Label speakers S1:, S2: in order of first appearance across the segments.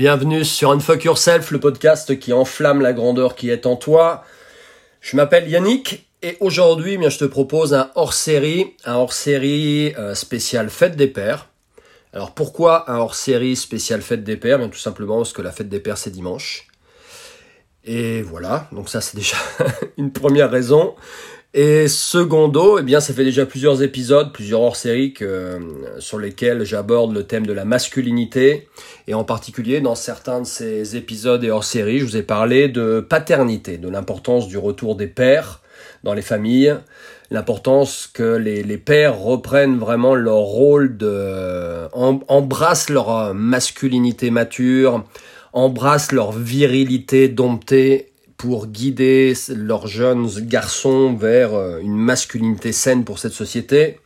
S1: Bienvenue sur Unfuck Yourself, le podcast qui enflamme la grandeur qui est en toi. Je m'appelle Yannick et aujourd'hui, eh je te propose un hors-série, un hors-série euh, spécial Fête des Pères. Alors pourquoi un hors-série spécial Fête des Pères? Bien tout simplement parce que la Fête des Pères c'est dimanche. Et voilà, donc ça c'est déjà une première raison. Et secondo, eh bien, ça fait déjà plusieurs épisodes, plusieurs hors-séries euh, sur lesquels j'aborde le thème de la masculinité. Et en particulier, dans certains de ces épisodes et hors-séries, je vous ai parlé de paternité, de l'importance du retour des pères dans les familles, l'importance que les, les, pères reprennent vraiment leur rôle de, embrassent leur masculinité mature, embrassent leur virilité domptée pour guider leurs jeunes garçons vers euh, une masculinité saine pour cette société.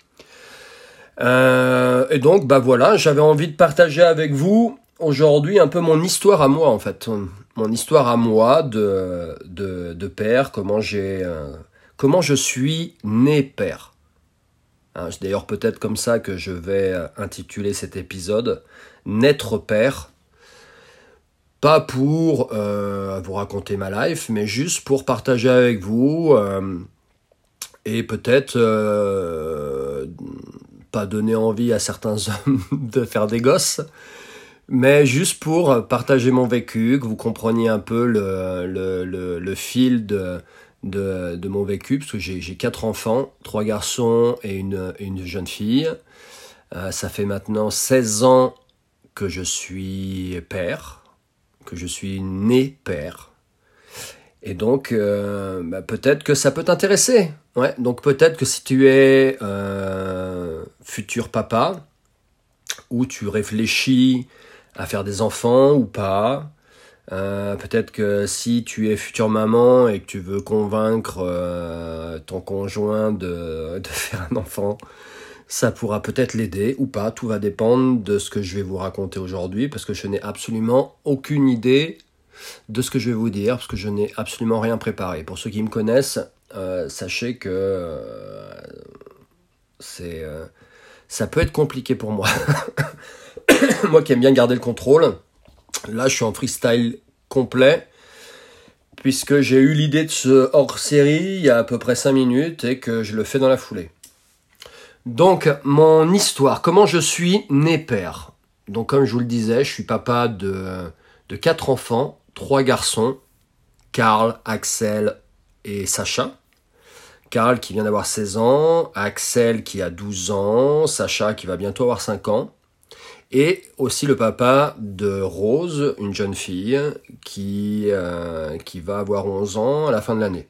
S1: Euh, et donc, bah voilà, j'avais envie de partager avec vous aujourd'hui un peu mon histoire à moi en fait, mon histoire à moi de de, père, comment j'ai, euh, comment je suis né père. Hein, c'est d'ailleurs peut-être comme ça que je vais intituler cet épisode, naître père pas pour euh, vous raconter ma life, mais juste pour partager avec vous euh, et peut-être euh, pas donner envie à certains hommes de faire des gosses, mais juste pour partager mon vécu, que vous compreniez un peu le, le, le, fil de, de, de, mon vécu, parce que j'ai quatre enfants, trois garçons et une, une jeune fille. ça fait maintenant 16 ans que je suis père que je suis né père. Et donc, euh, bah, peut-être que ça peut t'intéresser. Donc peut-être que si tu es euh, futur papa, ou tu réfléchis à faire des enfants ou pas, euh, peut-être que si tu es future maman et que tu veux convaincre ton conjoint de, faire un enfant, ça pourra peut-être l'aider ou pas, tout va dépendre de ce que je vais vous raconter aujourd'hui, parce que je n'ai absolument aucune idée de ce que je vais vous dire, parce que je n'ai absolument rien préparé. Pour ceux qui me connaissent, euh, sachez que euh, euh, ça peut être compliqué pour moi. moi qui aime bien garder le contrôle, là je suis en freestyle complet puisque j'ai eu l'idée de ce hors-série il y a à peu près 5 minutes et que je le fais dans la foulée. Donc, mon histoire, comment je suis né père. Donc, comme je vous le disais, je suis papa de, de quatre enfants, trois garçons, Karl, Axel et Sacha. Karl qui vient d'avoir 16 ans, Axel qui a 12 ans, Sacha qui va bientôt avoir 5 ans, et aussi le papa de Rose, une jeune fille qui, euh, qui va avoir 11 ans à la fin de l'année.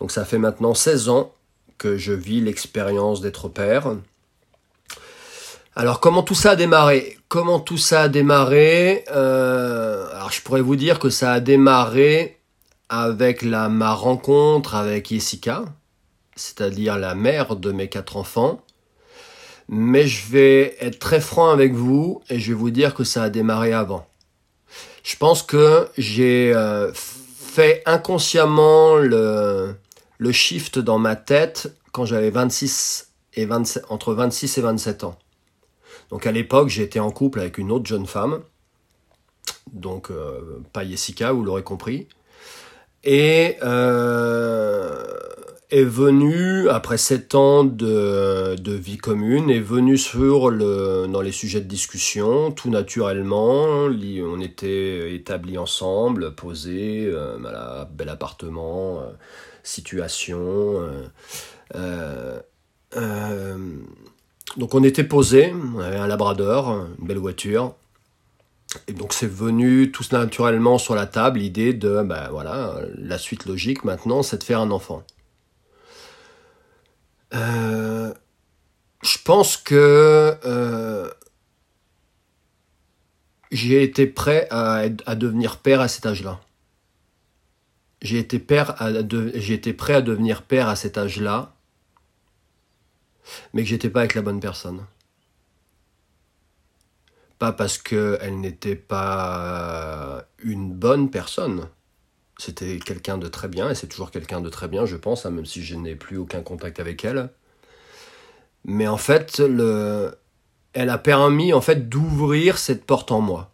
S1: Donc ça fait maintenant 16 ans que je vis l'expérience d'être père. Alors comment tout ça a démarré? Comment tout ça a démarré euh, Alors je pourrais vous dire que ça a démarré avec la, ma rencontre avec Jessica, c'est-à-dire la mère de mes quatre enfants. Mais je vais être très franc avec vous et je vais vous dire que ça a démarré avant. Je pense que j'ai euh, fait inconsciemment le, le shift dans ma tête quand j'avais 26 et 27, entre 26 et 27 ans. Donc à l'époque, j'étais en couple avec une autre jeune femme, donc euh, pas Jessica, vous l'aurez compris, et euh, est venue, après 7 ans de, vie commune, est venue sur le, dans les sujets de discussion, tout naturellement, on était établis ensemble, posés, euh, bel appartement, situation. Euh, euh, euh, donc on était posé, on avait un labrador, une belle voiture. Et donc c'est venu tout naturellement sur la table l'idée de, ben voilà, la suite logique maintenant, c'est de faire un enfant. je pense que j'ai été prêt à, à, devenir père à cet âge-là j'ai été, père à été prêt à devenir père à cet âge-là, mais que j'étais pas avec la bonne personne. Pas parce qu'elle n'était pas une bonne personne. C'était quelqu'un de très bien, et c'est toujours quelqu'un de très bien, je pense, hein, même si je n'ai plus aucun contact avec elle. Mais en fait, le... elle a permis en fait d'ouvrir cette porte en moi.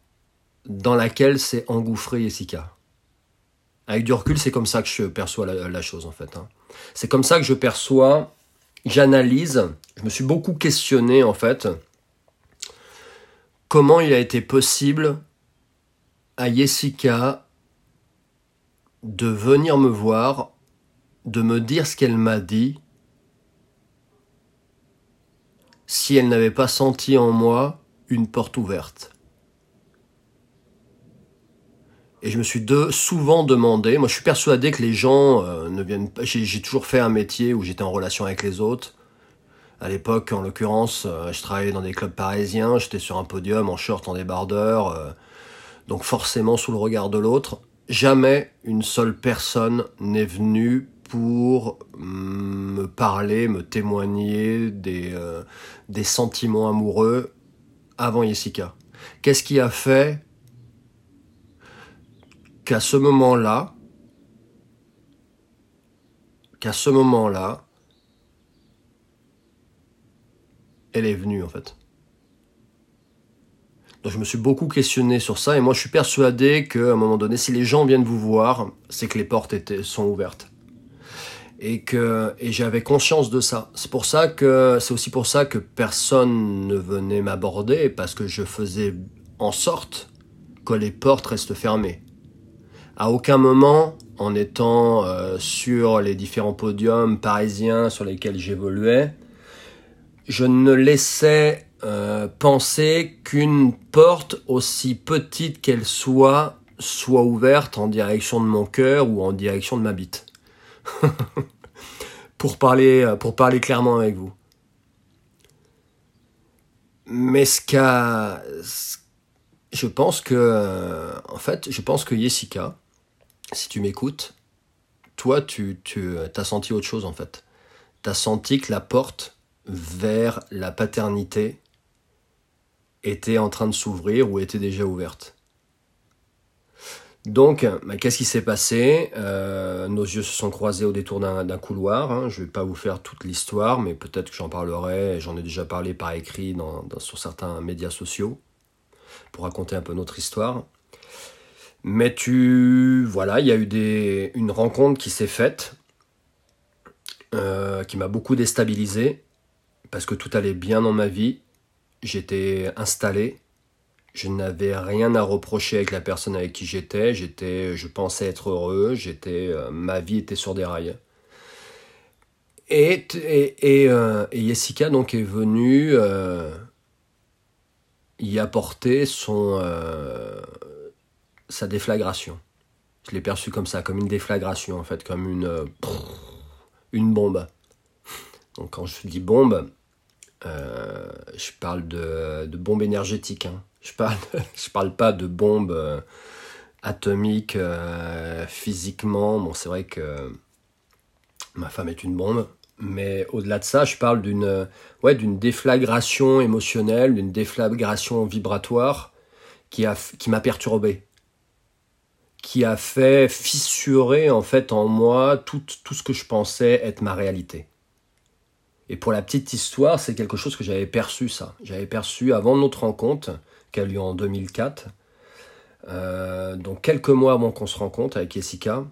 S1: dans laquelle s'est engouffré Jessica. Avec du recul, c'est comme ça que je perçois la, chose en fait. Hein. C'est comme ça que je perçois, j'analyse. Je me suis beaucoup questionné en fait comment il a été possible à Jessica de venir me voir, de me dire ce qu'elle m'a dit, si elle n'avait pas senti en moi une porte ouverte. Et je me suis souvent demandé, moi je suis persuadé que les gens euh, ne viennent pas, j'ai toujours fait un métier où j'étais en relation avec les autres. À l'époque, en l'occurrence, euh, je travaillais dans des clubs parisiens, j'étais sur un podium en short, en débardeur, euh, donc forcément sous le regard de l'autre. Jamais une seule personne n'est venue pour me parler, me témoigner des, des sentiments amoureux avant Jessica. Qu'est-ce qui a fait qu'à ce moment-là, qu'à ce moment-là, elle est venue en fait. Donc je me suis beaucoup questionné sur ça et moi je suis persuadé qu'à un moment donné, si les gens viennent vous voir, c'est que les portes sont ouvertes. Et que et j'avais conscience de ça. C'est pour ça que c'est aussi pour ça que personne ne venait m'aborder parce que je faisais en sorte que les portes restent fermées. À aucun moment, en étant euh, sur les différents podiums parisiens sur lesquels j'évoluais, je ne laissais euh, penser qu'une porte, aussi petite qu'elle soit, soit ouverte en direction de mon cœur ou en direction de ma bite. pour, parler, pour parler clairement avec vous. Mais ce qu'a... Je pense que... En fait, je pense que Jessica, si tu m'écoutes, toi, tu, tu as senti autre chose en fait. Tu as senti que la porte vers la paternité était en train de s'ouvrir ou était déjà ouverte. Donc, bah, qu'est-ce qui s'est passé? Euh, Nos yeux se sont croisés au détour d'un couloir. Hein. Je ne vais pas vous faire toute l'histoire, mais peut-être que j'en parlerai. J'en ai déjà parlé par écrit sur certains médias sociaux pour raconter un peu notre histoire. Mais tu, voilà, il y a eu des, une rencontre qui s'est faite, euh, qui m'a beaucoup déstabilisé, parce que tout allait bien dans ma vie. J'étais installé, je n'avais rien à reprocher avec la personne avec qui j'étais. J'étais, je pensais être heureux. J'étais, euh, ma vie était sur des rails. Et, et, et, euh, Jessica donc est venue y apporter son sa déflagration. Je l'ai perçu comme ça, comme une déflagration en fait, comme une, euh, une bombe. Donc quand je dis bombe, euh, je parle de, de bombe énergétique. Hein. Je parle, je parle pas de bombe euh, atomique physiquement. Bon, c'est vrai que ma femme est une bombe, mais au-delà de ça, je parle d'une ouais, d'une déflagration émotionnelle, d'une déflagration vibratoire qui m'a qui perturbé qui a fait fissurer en fait en moi tout, tout ce que je pensais être ma réalité. Et pour la petite histoire, c'est quelque chose que j'avais perçu ça. J'avais perçu avant notre rencontre, qui a lieu en 2004, euh, donc quelques mois avant qu'on se rencontre avec Jessica,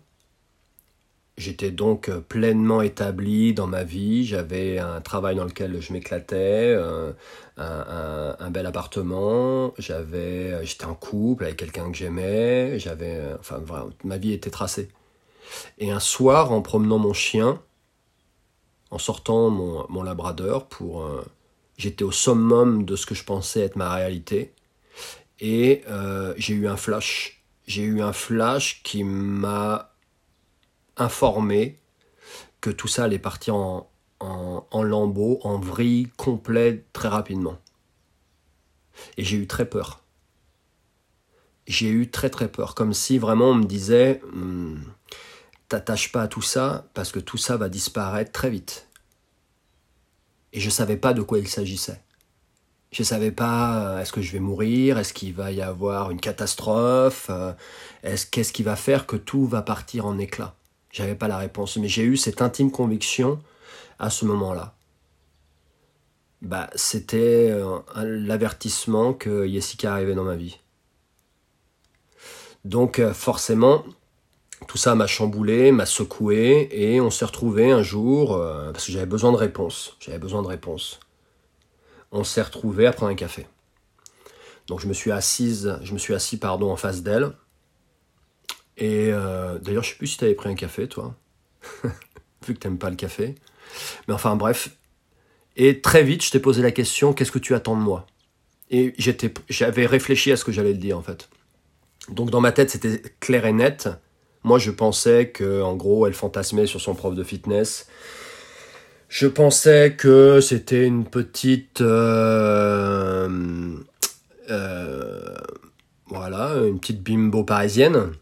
S1: J'étais donc euh, pleinement établi dans ma vie, j'avais un travail dans lequel je m'éclatais, euh, un, bel appartement, j'avais, euh, j'étais en couple avec quelqu'un que j'aimais, j'avais, enfin ma vie était tracée. Et un soir, en promenant mon chien, en sortant mon, mon labrador pour, j'étais au summum de ce que je pensais être ma réalité, et j'ai eu un flash. J'ai eu un flash qui m'a informé que tout ça allait partir en, lambeaux, en vrille complet très rapidement. Et j'ai eu très peur. J'ai eu très très peur, comme si vraiment on me disait hmm, t'attaches pas à tout ça parce que tout ça va disparaître très vite. Et je ne savais pas de quoi il s'agissait. Je ne savais pas euh, est-ce que je vais mourir, est-ce qu'il va y avoir une catastrophe, euh, est-ce qu'est-ce qui va faire que tout va partir en éclats. J'avais pas la réponse, mais j'ai eu cette intime conviction à ce moment-là. Bah, c'était euh, l'avertissement que Jessica arrivait dans ma vie. Donc forcément, tout ça m'a chamboulé, m'a secoué, et on s'est retrouvé un jour, parce que j'avais besoin de réponses. J'avais besoin de réponses. On s'est retrouvé à prendre un café. Donc je me suis assise, je me suis assis pardon en face d'elle. Et d'ailleurs, je sais plus si tu avais pris un café, toi, vu que tu n'aimes pas le café. Mais enfin bref. Et très vite, je t'ai posé la question, qu'est-ce que tu attends de moi? Et j'avais réfléchi à ce que j'allais le dire en fait. Donc dans ma tête, c'était clair et net. Moi, je pensais que, en gros, elle fantasmait sur son prof de fitness. Je pensais que c'était une petite, euh, euh, voilà, une petite bimbo parisienne,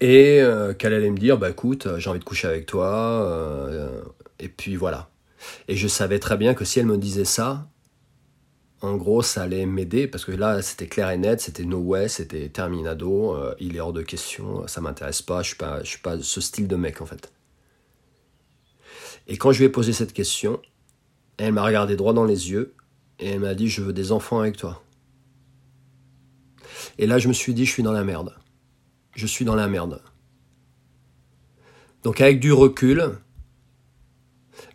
S1: et euh, qu'elle allait me dire, bah écoute, j'ai envie de coucher avec toi, et puis voilà. Et je savais très bien que si elle me disait ça, en gros, ça allait m'aider parce que là, c'était clair et net, c'était no way, c'était terminado, euh, il est hors de question, ça m'intéresse pas, je suis pas, je suis pas ce style de mec en fait. Et quand je lui ai posé cette question, elle m'a regardé droit dans les yeux et elle m'a dit je veux des enfants avec toi. Et là, je me suis dit je suis dans la merde. Je suis dans la merde. Donc avec du recul,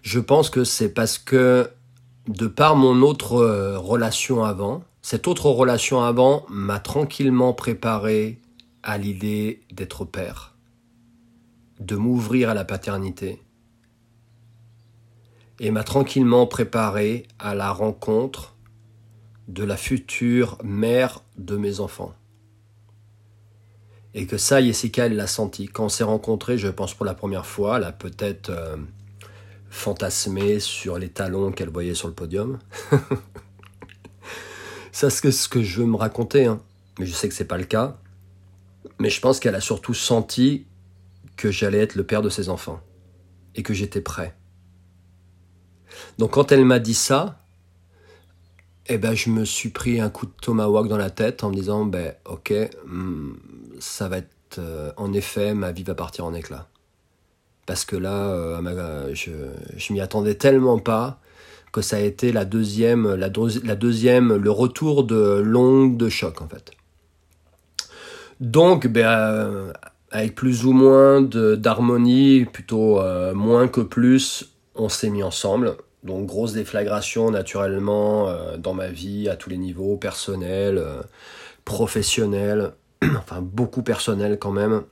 S1: je pense que c'est parce que de par mon autre euh, relation avant, cette autre relation avant m'a tranquillement préparé à l'idée d'être père, de m'ouvrir à la paternité, et m'a tranquillement préparé à la rencontre de la future mère de mes enfants. Et que ça, Jessica, elle l'a senti. Quand on s'est rencontrés, je pense pour la première fois, là peut-être euh, fantasmer sur les talons qu'elle voyait sur le podium. Ça, c'est ce que je veux me raconter, hein. mais je sais que c'est pas le cas. Mais je pense qu'elle a surtout senti que j'allais être le père de ses enfants et que j'étais prêt. Donc quand elle m'a dit ça, eh ben je me suis pris un coup de tomahawk dans la tête en me disant ben ok, hmm, ça va être euh, en effet ma vie va partir en éclats parce que là, euh, je, m'y attendais tellement pas que ça a été la deuxième, la, deuxième, le retour de l'onde de choc en fait. Donc, ben, euh, avec plus ou moins d'harmonie, plutôt moins que plus, on s'est mis ensemble. Donc grosse déflagration naturellement dans ma vie à tous les niveaux, personnel, professionnel, enfin beaucoup personnel quand même.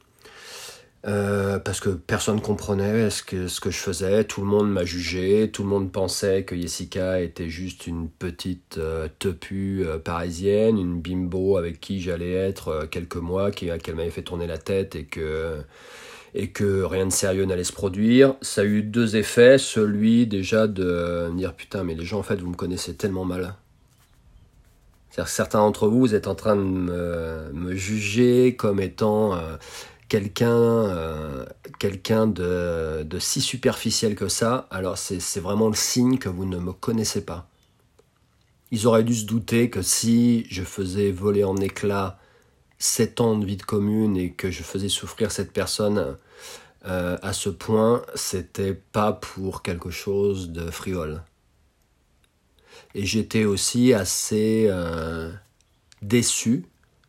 S1: Euh, parce que personne comprenait ce que, je faisais, tout le monde m'a jugé, tout le monde pensait que Jessica était juste une petite euh, tepue euh, parisienne, une bimbo avec qui j'allais être quelques mois, qu'elle m'avait fait tourner la tête et que, et que rien de sérieux n'allait se produire. Ça a eu deux effets, celui déjà de me dire putain mais les gens en fait vous me connaissez tellement mal. Certains d'entre vous, vous êtes en train de me, juger comme étant quelqu'un euh, quelqu'un de, de, si superficiel que ça, alors c'est vraiment le signe que vous ne me connaissez pas. Ils auraient dû se douter que si je faisais voler en éclats 7 ans de vie de commune et que je faisais souffrir cette personne euh, à ce point, c'était pas pour quelque chose de frivole. Et j'étais aussi assez euh, déçu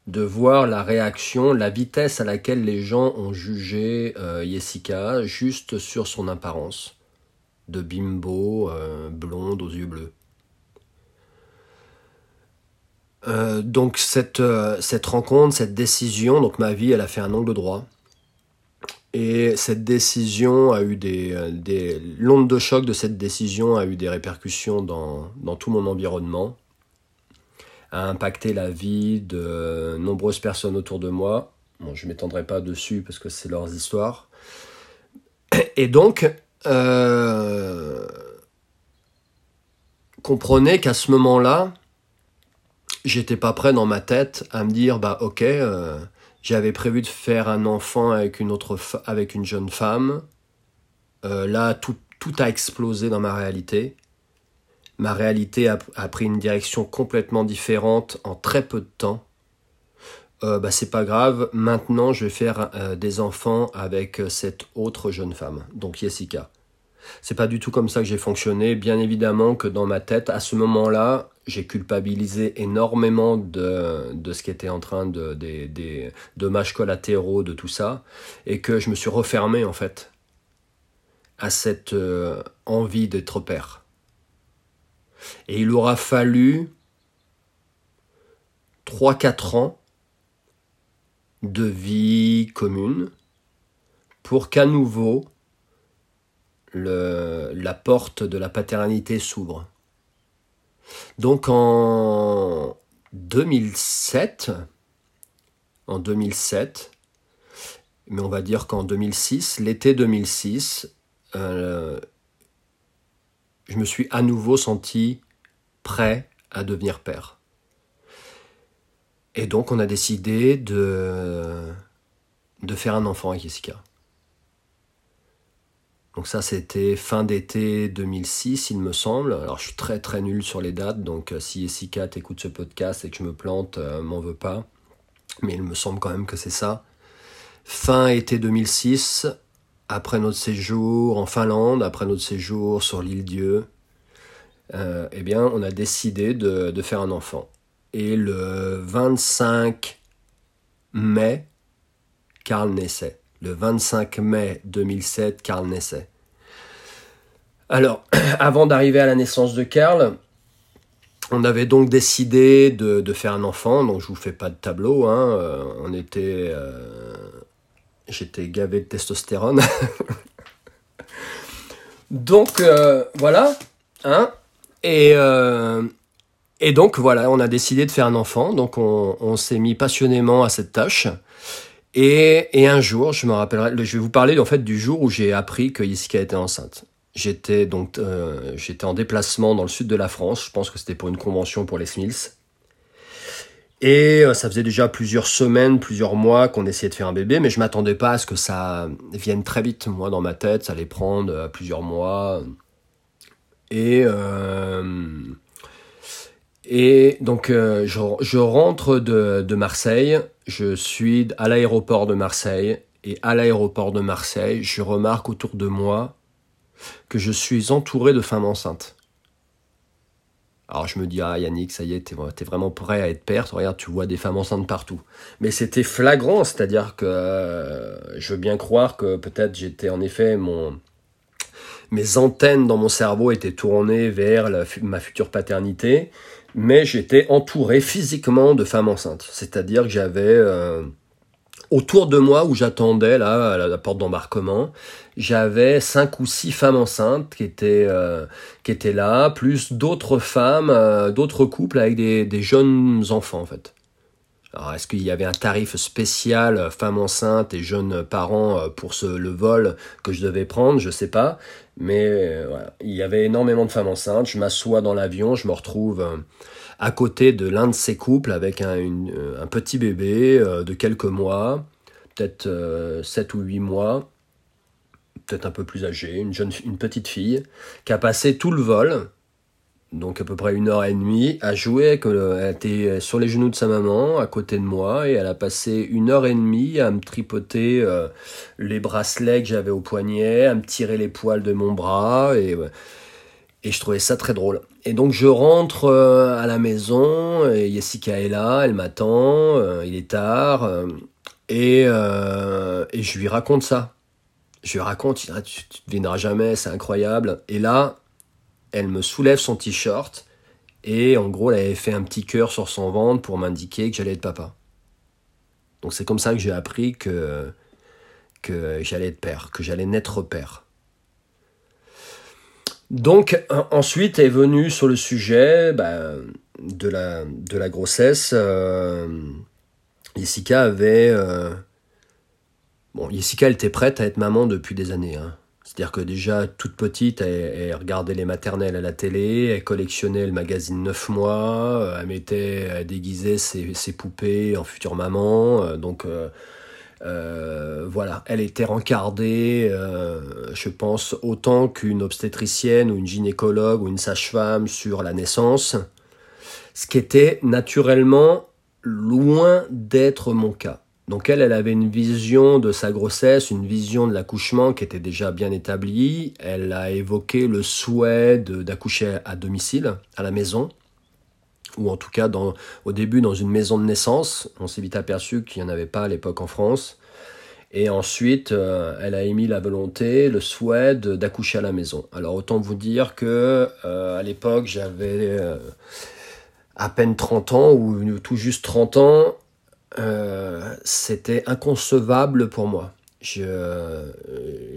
S1: de voir la réaction, la vitesse à laquelle les gens ont jugé euh, Jessica juste sur son apparence de bimbo euh, blonde aux yeux bleus. Donc cette, cette rencontre, cette décision, donc ma vie, elle a fait un angle droit. Et cette décision a eu des, des l'onde de choc de cette décision a eu des répercussions dans, dans tout mon environnement a impacté la vie de nombreuses personnes autour de moi. Bon, je ne m'étendrai pas dessus parce que c'est leurs histoires. Et donc, euh, comprenez qu'à ce moment-là, j'étais pas prêt dans ma tête à me dire bah ok, euh, j'avais prévu de faire un enfant avec une autre avec une jeune femme. Euh, là, tout, tout a explosé dans ma réalité ma réalité a, pris une direction complètement différente en très peu de temps. Euh, bah, c'est pas grave, maintenant je vais faire euh, des enfants avec euh, cette autre jeune femme, donc Jessica. C'est pas du tout comme ça que j'ai fonctionné. Bien évidemment que dans ma tête, à ce moment-là, j'ai culpabilisé énormément de, de ce qui était en train de des, des dommages collatéraux de tout ça et que je me suis refermé en fait à cette euh, envie d'être père. Et il aura fallu 3-4 ans de vie commune pour qu'à nouveau la porte de la paternité s'ouvre. Donc en 2007, en 2007, mais on va dire qu'en 2006, l'été 2006, euh, je me suis à nouveau senti prêt à devenir père. Et donc on a décidé de, de faire un enfant avec Jessica. Donc ça c'était fin d'été 2006 il me semble. Alors je suis très très nul sur les dates, donc euh, si Jessica t'écoute ce podcast et que je me plante, euh, m'en veux pas. Mais il me semble quand même que c'est ça. Fin été 2006, après notre séjour en Finlande, après notre séjour sur l'île Dieu, euh, eh bien, on a décidé de, faire un enfant. Et le 25 mai, Karl naissait. Le 25 mai 2007, Karl naissait. Alors, avant d'arriver à la naissance de Karl, on avait donc décidé de, faire un enfant, donc je vous fais pas de tableau, hein, euh, on était euh, j'étais gavé de testostérone. donc euh, voilà, hein. Et, et donc voilà, on a décidé de faire un enfant. Donc on, s'est mis passionnément à cette tâche. Et, un jour, je me rappellerai, je vais vous parler en fait du jour où j'ai appris que Jessica était enceinte. J'étais donc euh, j'étais en déplacement dans le sud de la France. Je pense que c'était pour une convention pour les Smiths. Et euh, ça faisait déjà plusieurs semaines, plusieurs mois qu'on essayait de faire un bébé, mais je m'attendais pas à ce que ça vienne très vite. Moi, dans ma tête, ça allait prendre euh, plusieurs mois. Et, et donc, je, rentre de, Marseille, je suis à l'aéroport de Marseille, et à l'aéroport de Marseille, je remarque autour de moi que je suis entouré de femmes enceintes. Alors je me dis, ah Yannick, ça y est, t'es es vraiment prêt à être père. Regarde, tu vois des femmes enceintes partout. Mais c'était flagrant, c'est-à-dire que euh, je veux bien croire que peut-être j'étais en effet mon mes antennes dans mon cerveau étaient tournées vers ma future paternité, mais j'étais entouré physiquement de femmes enceintes. C'est-à-dire que j'avais euh, autour de moi où j'attendais là à la porte d'embarquement, j'avais cinq ou six femmes enceintes qui étaient euh, qui étaient là, plus d'autres femmes, euh, d'autres couples avec des, des, jeunes enfants en fait. Alors est-ce qu'il y avait un tarif spécial euh, femmes enceintes et jeunes parents pour ce le vol que je devais prendre, je sais pas, mais voilà, il y avait énormément de femmes enceintes. Je m'assois dans l'avion, je me retrouve à côté de l'un de ces couples avec un, petit bébé de quelques mois, peut-être 7 ou 8 mois peut-être un peu plus âgée, une, une petite fille, qui a passé tout le vol, donc à peu près une heure et demie, à jouer, elle était sur les genoux de sa maman, à côté de moi, et elle a passé une heure et demie à me tripoter euh, les bracelets que j'avais au poignet, à me tirer les poils de mon bras, et, et je trouvais ça très drôle. Et donc je rentre euh, à la maison, et Jessica est là, elle m'attend, euh, il est tard, et, et je lui raconte ça je lui raconte, tu, tu devineras jamais, c'est incroyable. Et là, elle me soulève son t-shirt et en gros, elle avait fait un petit cœur sur son ventre pour m'indiquer que j'allais être papa. Donc c'est comme ça que j'ai appris que, j'allais être père, que j'allais naître père. Donc ensuite est venu sur le sujet bah, de, la, de la grossesse. Euh, Jessica avait euh, Bon, Jessica, elle était prête à être maman depuis des années. Hein. C'est-à-dire que déjà, toute petite, elle, regardait les maternelles à la télé, elle collectionnait le magazine 9 mois, euh, elle mettait, elle déguisait ses, poupées en future maman. Euh, donc, euh, voilà, elle était rencardée, je pense, autant qu'une obstétricienne ou une gynécologue ou une sage-femme sur la naissance. Ce qui était naturellement loin d'être mon cas. Donc elle, elle avait une vision de sa grossesse, une vision de l'accouchement qui était déjà bien établie. Elle a évoqué le souhait d'accoucher à domicile, à la maison, ou en tout cas au début dans une maison de naissance. On s'est vite aperçu qu'il n'y en avait pas à l'époque en France. Et ensuite, euh, elle a émis la volonté, le souhait d'accoucher à la maison. Alors autant vous dire que euh, à l'époque, j'avais euh, à peine 30 ans ou tout juste 30 ans, c'était inconcevable pour moi. Je,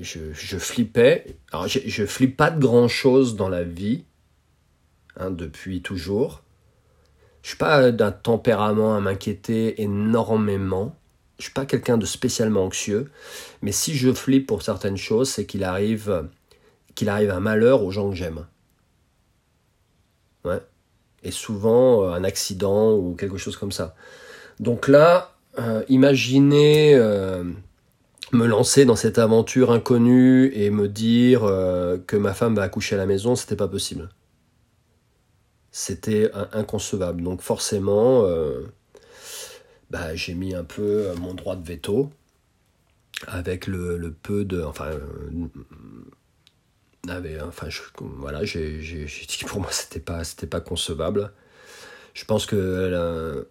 S1: je, flippais. Alors je, je flippe pas de grand chose dans la vie, hein, depuis toujours. Je suis pas d'un tempérament à m'inquiéter énormément je suis pas quelqu'un de spécialement anxieux, mais si je flippe pour certaines choses, c'est qu'il arrive, qu'il arrive un malheur aux gens que j'aime. Ouais. Et souvent euh, un accident ou quelque chose comme ça. Donc là, euh, imaginez euh, me lancer dans cette aventure inconnue et me dire que ma femme va accoucher à la maison, c'était pas possible. C'était inconcevable. Donc forcément, bah, j'ai mis un peu euh, mon droit de veto avec le, peu de. Enfin. Euh, avait, enfin voilà, j'ai dit que pour moi c'était pas, pas concevable. Je pense que euh,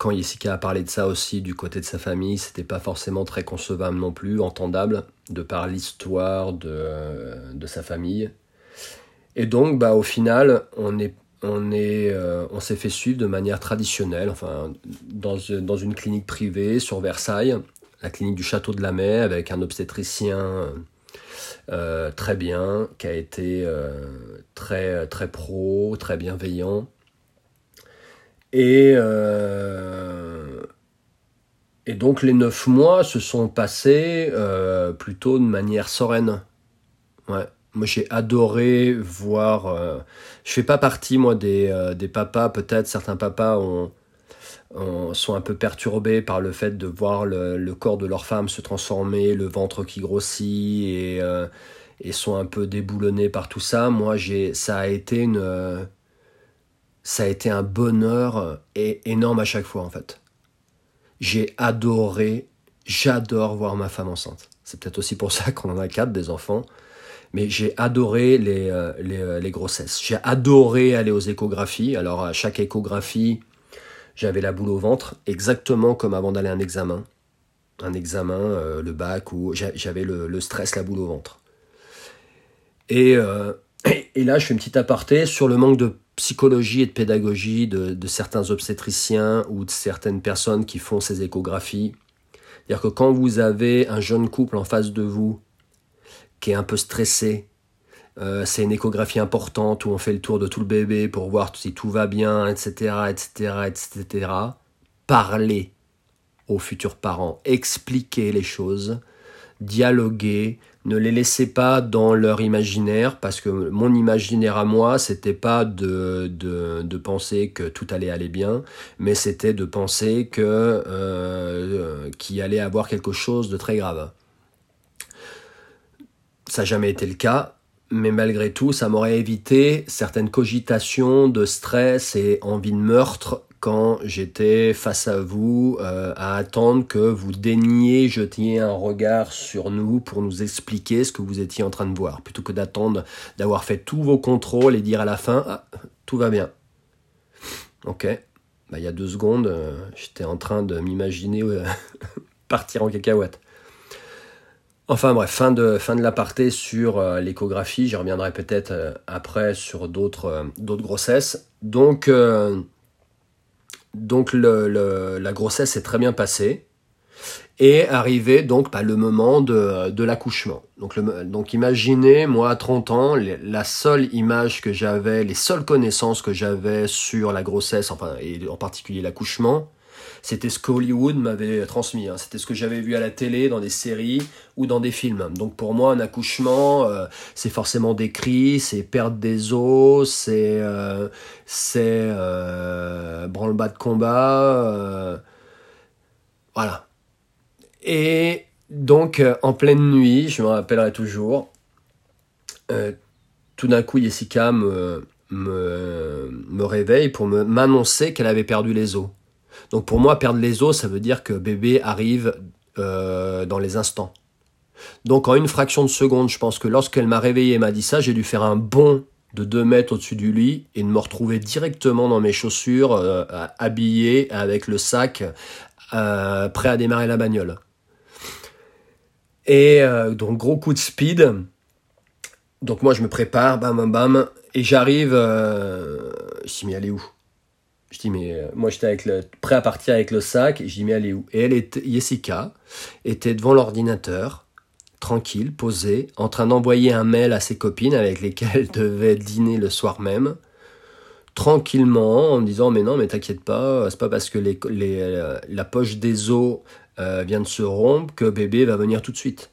S1: quand Jessica a parlé de ça aussi du côté de sa famille, c'était pas forcément très concevable non plus, entendable, de par l'histoire de, de sa famille. Et donc, bah, au final, on est on est, euh, s'est fait suivre de manière traditionnelle, enfin, dans, une clinique privée sur Versailles, la clinique du Château de la Mai, avec un obstétricien euh, très bien, qui a été euh, très, très pro, très bienveillant. Et, et donc les neuf mois se sont passés plutôt de manière sereine. Ouais moi j'ai adoré voir. Euh, je fais pas partie moi des, euh, des papas, peut-être certains papas ont, sont un peu perturbés par le fait de voir le, le, corps de leur femme se transformer, le ventre qui grossit et, euh, et sont un peu déboulonnés par tout ça. Moi j'ai ça a été une ça a été un bonheur et énorme à chaque fois en fait. J'ai adoré, j'adore voir ma femme enceinte. C'est peut-être aussi pour ça qu'on en a quatre des enfants mais j'ai adoré les, euh, euh, grossesses. J'ai adoré aller aux échographies. Alors à chaque échographie, j'avais la boule au ventre, exactement comme avant d'aller à un examen. Un examen, euh, le bac, où j'avais le, stress, la boule au ventre. Et, et, là, je fais une petite aparté sur le manque de psychologie et de pédagogie de, certains obstétriciens ou de certaines personnes qui font ces échographies. C'est-à-dire que quand vous avez un jeune couple en face de vous qui est un peu stressé. Euh, c'est une échographie importante où on fait le tour de tout le bébé pour voir si tout va bien, etc., etc., etc. Parlez aux futurs parents, expliquez les choses, dialoguez, ne les laissez pas dans leur imaginaire, parce que mon imaginaire à moi, c'était pas de, penser que tout allait aller bien, mais c'était de penser que euh, qu'il allait avoir quelque chose de très grave. Ça n'a jamais été le cas, mais malgré tout, ça m'aurait évité certaines cogitations de stress et envie de meurtre quand j'étais face à vous, euh, à attendre que vous daigniez jeter un regard sur nous pour nous expliquer ce que vous étiez en train de voir, plutôt que d'attendre d'avoir fait tous vos contrôles et dire à la fin ah, tout va bien. Ok, bah, il y a deux secondes, euh, j'étais en train de m'imaginer euh, partir en cacahuète. Enfin bref, fin de, fin de l'aparté sur l'échographie. J'y reviendrai peut-être après sur d'autres grossesses. Donc, donc la grossesse est très bien passée. Et arrivé donc bah, le moment de, l'accouchement. Donc, donc imaginez, moi à 30 ans, la seule image que j'avais, les seules connaissances que j'avais sur la grossesse, enfin et en particulier l'accouchement, c'était ce qu'Hollywood m'avait transmis. Hein. C'était ce que j'avais vu à la télé, dans des séries ou dans des films. Donc pour moi, un accouchement, euh, c'est forcément des cris, c'est perdre des os, c'est euh, euh, branle-bas de combat. voilà. Et donc en pleine nuit, je me rappellerai toujours, tout d'un coup, Jessica me, me, me réveille pour m'annoncer qu'elle avait perdu les os. Donc pour moi, perdre les os, ça veut dire que bébé arrive euh, dans les instants. Donc en une fraction de seconde, je pense que lorsqu'elle m'a réveillé et m'a dit ça, j'ai dû faire un bond de 2 mètres au-dessus du lit et de me retrouver directement dans mes chaussures, euh, habillé avec le sac, euh, prêt à démarrer la bagnole. Et donc gros coup de speed. Donc moi je me prépare, bam bam bam, et j'arrive. Je elle est où? Je dis mais euh, moi j'étais avec le, prêt à partir avec le sac. Et je dis mais elle est où? Et elle Jessica était devant l'ordinateur, tranquille, posée, en train d'envoyer un mail à ses copines avec lesquelles elle devait dîner le soir même tranquillement en me disant mais non mais t'inquiète pas c'est pas parce que les, les, la poche des os euh, vient de se rompre que bébé va venir tout de suite.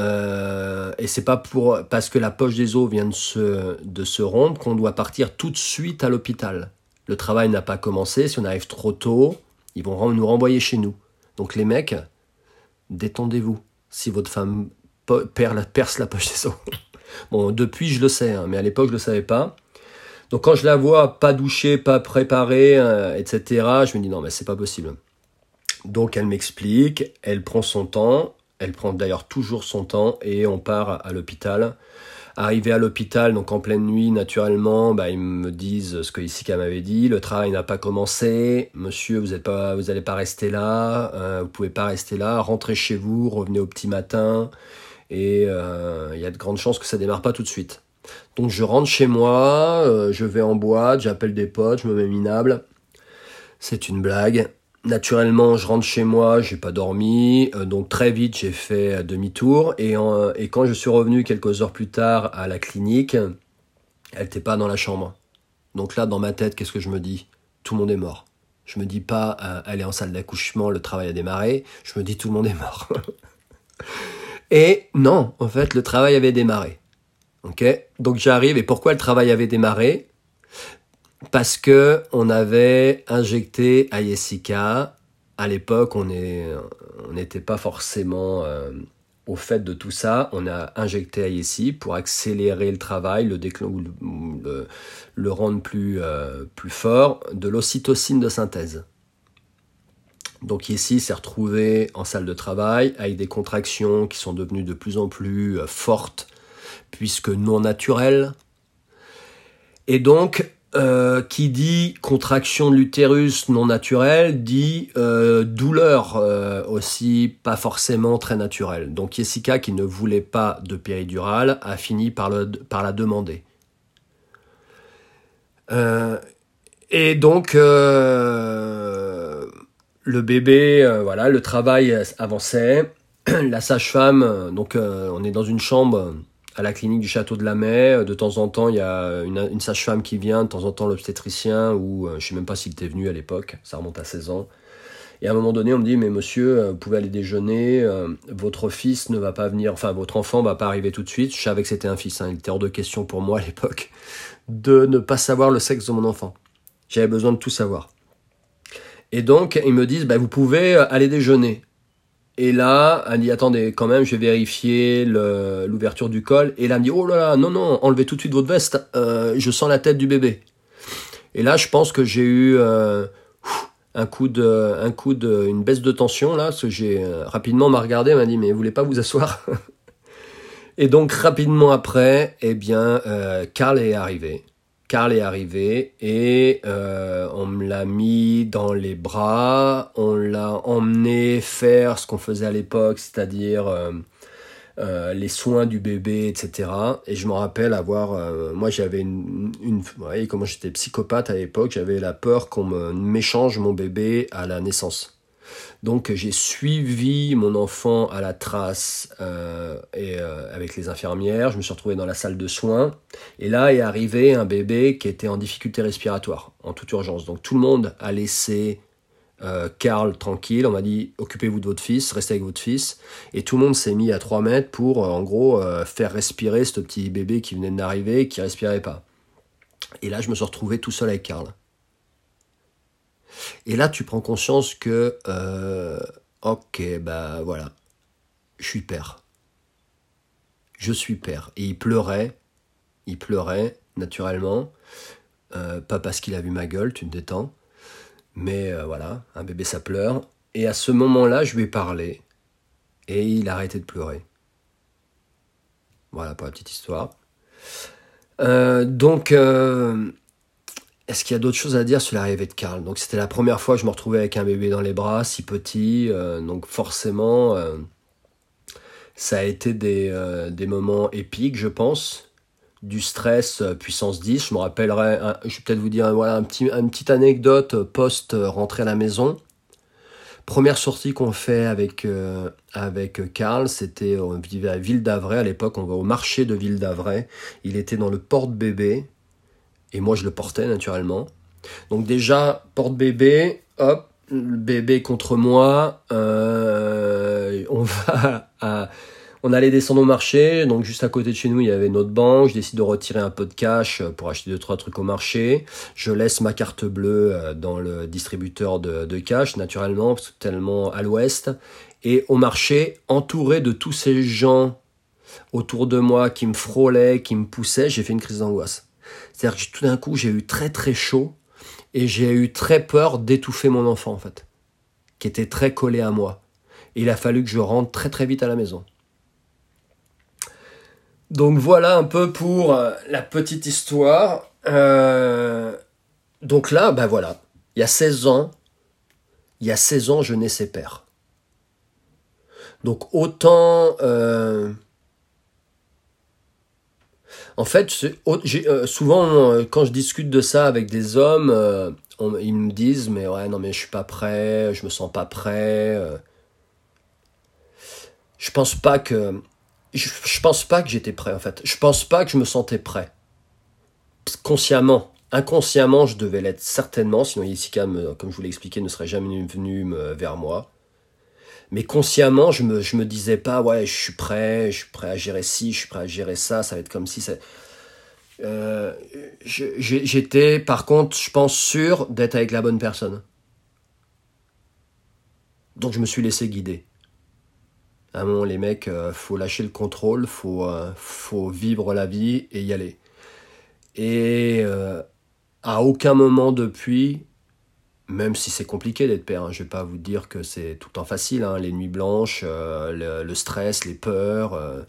S1: Euh, et c'est pas pour parce que la poche des os vient de se, de se rompre qu'on doit partir tout de suite à l'hôpital. Le travail n'a pas commencé. Si on arrive trop tôt, ils vont nous renvoyer chez nous. Donc les mecs, détendez-vous. Si votre femme perce la poche des os. bon, depuis je le sais, hein, mais à l'époque je le savais pas. Donc quand je la vois pas douchée, pas préparée, euh, etc., je me dis non mais c'est pas possible. Donc elle m'explique, elle prend son temps, elle prend d'ailleurs toujours son temps et on part à l'hôpital. Arrivé à l'hôpital, donc en pleine nuit, naturellement, bah, ils me disent ce que Issika m'avait dit. Le travail n'a pas commencé. Monsieur, vous n'allez pas, vous pas rester là. Euh, vous pouvez pas rester là. Rentrez chez vous, revenez au petit matin. Et euh, il y a de grandes chances que ça démarre pas tout de suite. Donc je rentre chez moi, euh, je vais en boîte, j'appelle des potes, je me mets minable. C'est une blague. Naturellement, je rentre chez moi, j'ai pas dormi, euh, donc très vite j'ai fait demi-tour et, et quand je suis revenu quelques heures plus tard à la clinique, elle n'était pas dans la chambre. Donc là, dans ma tête, qu'est-ce que je me dis? Tout le monde est mort. Je me dis pas, euh, elle est en salle d'accouchement, le travail a démarré. Je me dis, tout le monde est mort. et non, en fait, le travail avait démarré. Ok? Donc j'arrive, et pourquoi le travail avait démarré? Parce que on avait injecté à Jessica. À l'époque, on n'était pas forcément euh, au fait de tout ça. On a injecté à Jessie pour accélérer le travail, le, le, le rendre plus, euh, plus fort, de l'ocytocine de synthèse. Donc Jessie s'est retrouvée en salle de travail avec des contractions qui sont devenues de plus en plus euh, fortes, puisque non naturelles. Et donc, euh, qui dit contraction de l'utérus non naturelle dit euh, douleur euh, aussi pas forcément très naturelle. Donc Jessica qui ne voulait pas de péridurale a fini par, le, par la demander. et donc le bébé, voilà, le travail avançait. La sage-femme, donc on est dans une chambre à la clinique du château de la Mai. De temps en temps, il y a une, sage-femme qui vient, de temps en temps l'obstétricien, ou euh, je sais même pas s'il était venu à l'époque, ça remonte à 16 ans. Et à un moment donné, on me dit, mais monsieur, euh, vous pouvez aller déjeuner, euh, votre fils ne va pas venir, enfin votre enfant va pas arriver tout de suite. Je savais que c'était un fils, hein. il était hors de question pour moi à l'époque de ne pas savoir le sexe de mon enfant. J'avais besoin de tout savoir. Et donc, ils me disent, bah, vous pouvez aller déjeuner. Et là, elle dit attendez, quand même, je vais vérifier l'ouverture du col. Et là, elle me dit oh là là, non non, enlevez tout de suite votre veste. Euh, je sens la tête du bébé. Et là, je pense que j'ai eu euh, un coup de, un coup de, une baisse de tension là, parce que j'ai euh, rapidement m'a regardé, m'a dit mais vous voulez pas vous asseoir? Et donc rapidement après, eh bien, Carl est arrivé. Carl est arrivé et euh, on me l'a mis dans les bras, on l'a emmené faire ce qu'on faisait à l'époque, c'est-à-dire euh, euh, les soins du bébé, etc. Et je me rappelle avoir, moi j'avais une, une, vous voyez comment j'étais psychopathe à l'époque, j'avais la peur qu'on m'échange mon bébé à la naissance. Donc j'ai suivi mon enfant à la trace euh, et euh, avec les infirmières. Je me suis retrouvé dans la salle de soins et là est arrivé un bébé qui était en difficulté respiratoire en toute urgence. Donc tout le monde a laissé euh, Karl tranquille. On m'a dit occupez-vous de votre fils, restez avec votre fils. Et tout le monde s'est mis à 3 mètres pour en gros faire respirer ce petit bébé qui venait d'arriver qui respirait pas. Et là je me suis retrouvé tout seul avec Karl. Et là, tu prends conscience que, euh, ok, bah voilà, je suis père. Je suis père. Et il pleurait, il pleurait naturellement, euh, pas parce qu'il a vu ma gueule, tu te détends, Mais voilà, un bébé ça pleure. Et à ce moment-là, je lui ai parlé. Et il a arrêté de pleurer. Voilà pour la petite histoire. donc, est-ce qu'il y a d'autres choses à dire sur l'arrivée de Karl? Donc c'était la première fois que je me retrouvais avec un bébé dans les bras, si petit. Euh, donc forcément, euh, ça a été des, euh, des, moments épiques, je pense. Du stress puissance 10. Je me rappellerai, je vais peut-être vous dire voilà, un petit, une petite anecdote post-rentrée à la maison. Première sortie qu'on fait avec, avec Karl, c'était on vivait à Ville d'Avray à l'époque, on va au marché de Ville d'Avray. Il était dans le porte-bébé et moi, je le portais naturellement. Donc déjà, porte-bébé, hop, le bébé contre moi. Euh, on va on allait descendre au marché, donc juste à côté de chez nous, il y avait notre banque. Je décide de retirer un peu de cash pour acheter deux trois trucs au marché. Je laisse ma carte bleue euh, dans le distributeur de, de cash, naturellement, parce que tellement à l'ouest. Et au marché, entouré de tous ces gens autour de moi qui me frôlaient, qui me poussaient, j'ai fait une crise d'angoisse. C'est-à-dire que tout d'un coup, j'ai eu très très chaud et j'ai eu très peur d'étouffer mon enfant, en fait, qui était très collé à moi. Et il a fallu que je rentre très très vite à la maison. Donc voilà un peu pour euh, la petite histoire. Euh, donc là, ben voilà, il y a 16 ans, il y a 16 ans, je nais ses pères. Donc autant euh, en fait, euh, souvent, euh, quand je discute de ça avec des hommes, euh, ils me disent Mais ouais, non, mais je suis pas prêt, je me sens pas prêt. Je pense pas que. Je, pense pas que j'étais prêt, en fait. Je pense pas que je me sentais prêt. Consciemment. Inconsciemment, je devais l'être certainement, sinon Jessica, comme je vous l'ai expliqué, ne serait jamais venue vers moi. Mais consciemment, je me, me disais pas, ouais, je suis prêt, je suis prêt à gérer ci, je suis prêt à gérer ça, ça va être comme si. Euh, J'étais, par contre, je pense sûr d'être avec la bonne personne. Donc je me suis laissé guider. À un moment, les mecs, euh, faut lâcher le contrôle, faut, euh, faut vivre la vie et y aller. Et à aucun moment depuis, même si c'est compliqué d'être père, hein. je vais pas vous dire que c'est tout le temps facile, hein. les nuits blanches, euh, le, stress, les peurs, euh,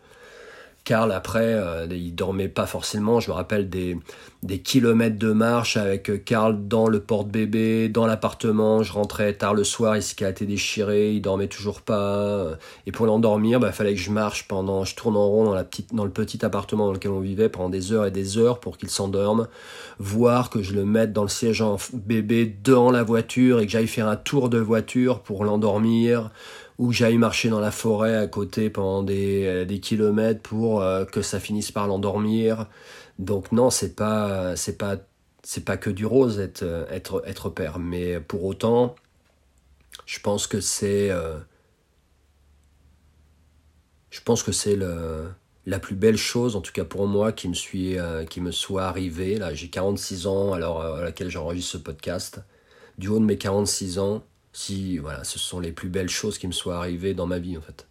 S1: Karl, après, euh, il dormait pas forcément. Je me rappelle des, kilomètres de marche avec Karl dans le porte-bébé, dans l'appartement. Je rentrais tard le soir, il a été déchiré, il dormait toujours pas. Et pour l'endormir, il bah, fallait que je marche pendant, je tourne en rond dans, la petite, dans le petit appartement dans lequel on vivait pendant des heures et des heures pour qu'il s'endorme. Voir que je le mette dans le siège en bébé dans la voiture et que j'aille faire un tour de voiture pour l'endormir ou j'aille marcher dans la forêt à côté pendant des, euh, des kilomètres pour euh, que ça finisse par l'endormir. Donc non, c'est pas c'est pas c'est pas que du rose être euh, être être père, mais pour autant, je pense que c'est je pense que c'est le la plus belle chose, en tout cas pour moi, qui me, suis, qui me soit arrivée. Là, j'ai 46 ans l'heure à laquelle j'enregistre ce podcast. Du haut de mes 46 ans, si voilà, ce sont les plus belles choses qui me soient arrivées dans ma vie en fait.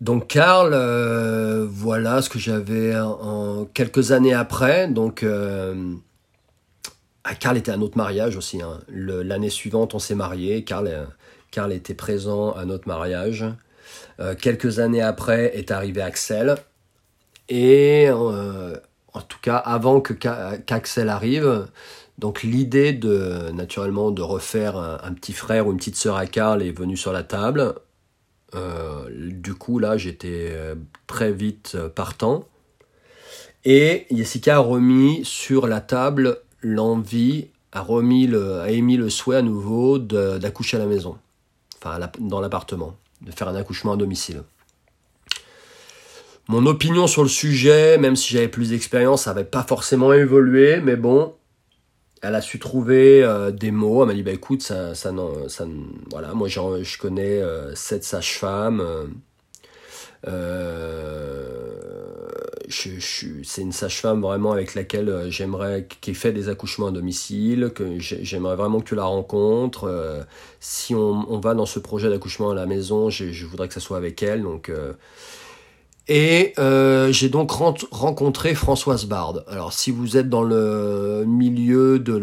S1: Donc Karl, euh, voilà ce que j'avais en, quelques années après. Donc euh, ah, Karl était à notre mariage aussi. Hein. L'année suivante, on s'est marié. Karl, euh, Karl était présent à notre mariage. quelques années après est arrivé Axel. Et en tout cas, avant que qu'Axel arrive, donc l'idée de naturellement de refaire un, petit frère ou une petite sœur à Karl est venue sur la table. Euh, du coup là j'étais euh, très vite euh, partant. Et Jessica a remis sur la table l'envie, a, a émis le souhait à nouveau d'accoucher à la maison, enfin dans l'appartement, de faire un accouchement à domicile. Mon opinion sur le sujet, même si j'avais plus d'expérience, n'avait pas forcément évolué, mais bon, elle a su trouver euh, des mots. Elle m'a dit bah écoute, ça, ça, non, voilà, moi je connais euh, sept sages-femmes. Euh, c'est une sage-femme vraiment avec laquelle j'aimerais, qui fait des accouchements à domicile, que j'aimerais vraiment que tu la rencontres. si on, va dans ce projet d'accouchement à la maison, je, je, voudrais que ça soit avec elle. Donc Et euh, j'ai donc rencontré Françoise Bard. Alors si vous êtes dans le milieu de,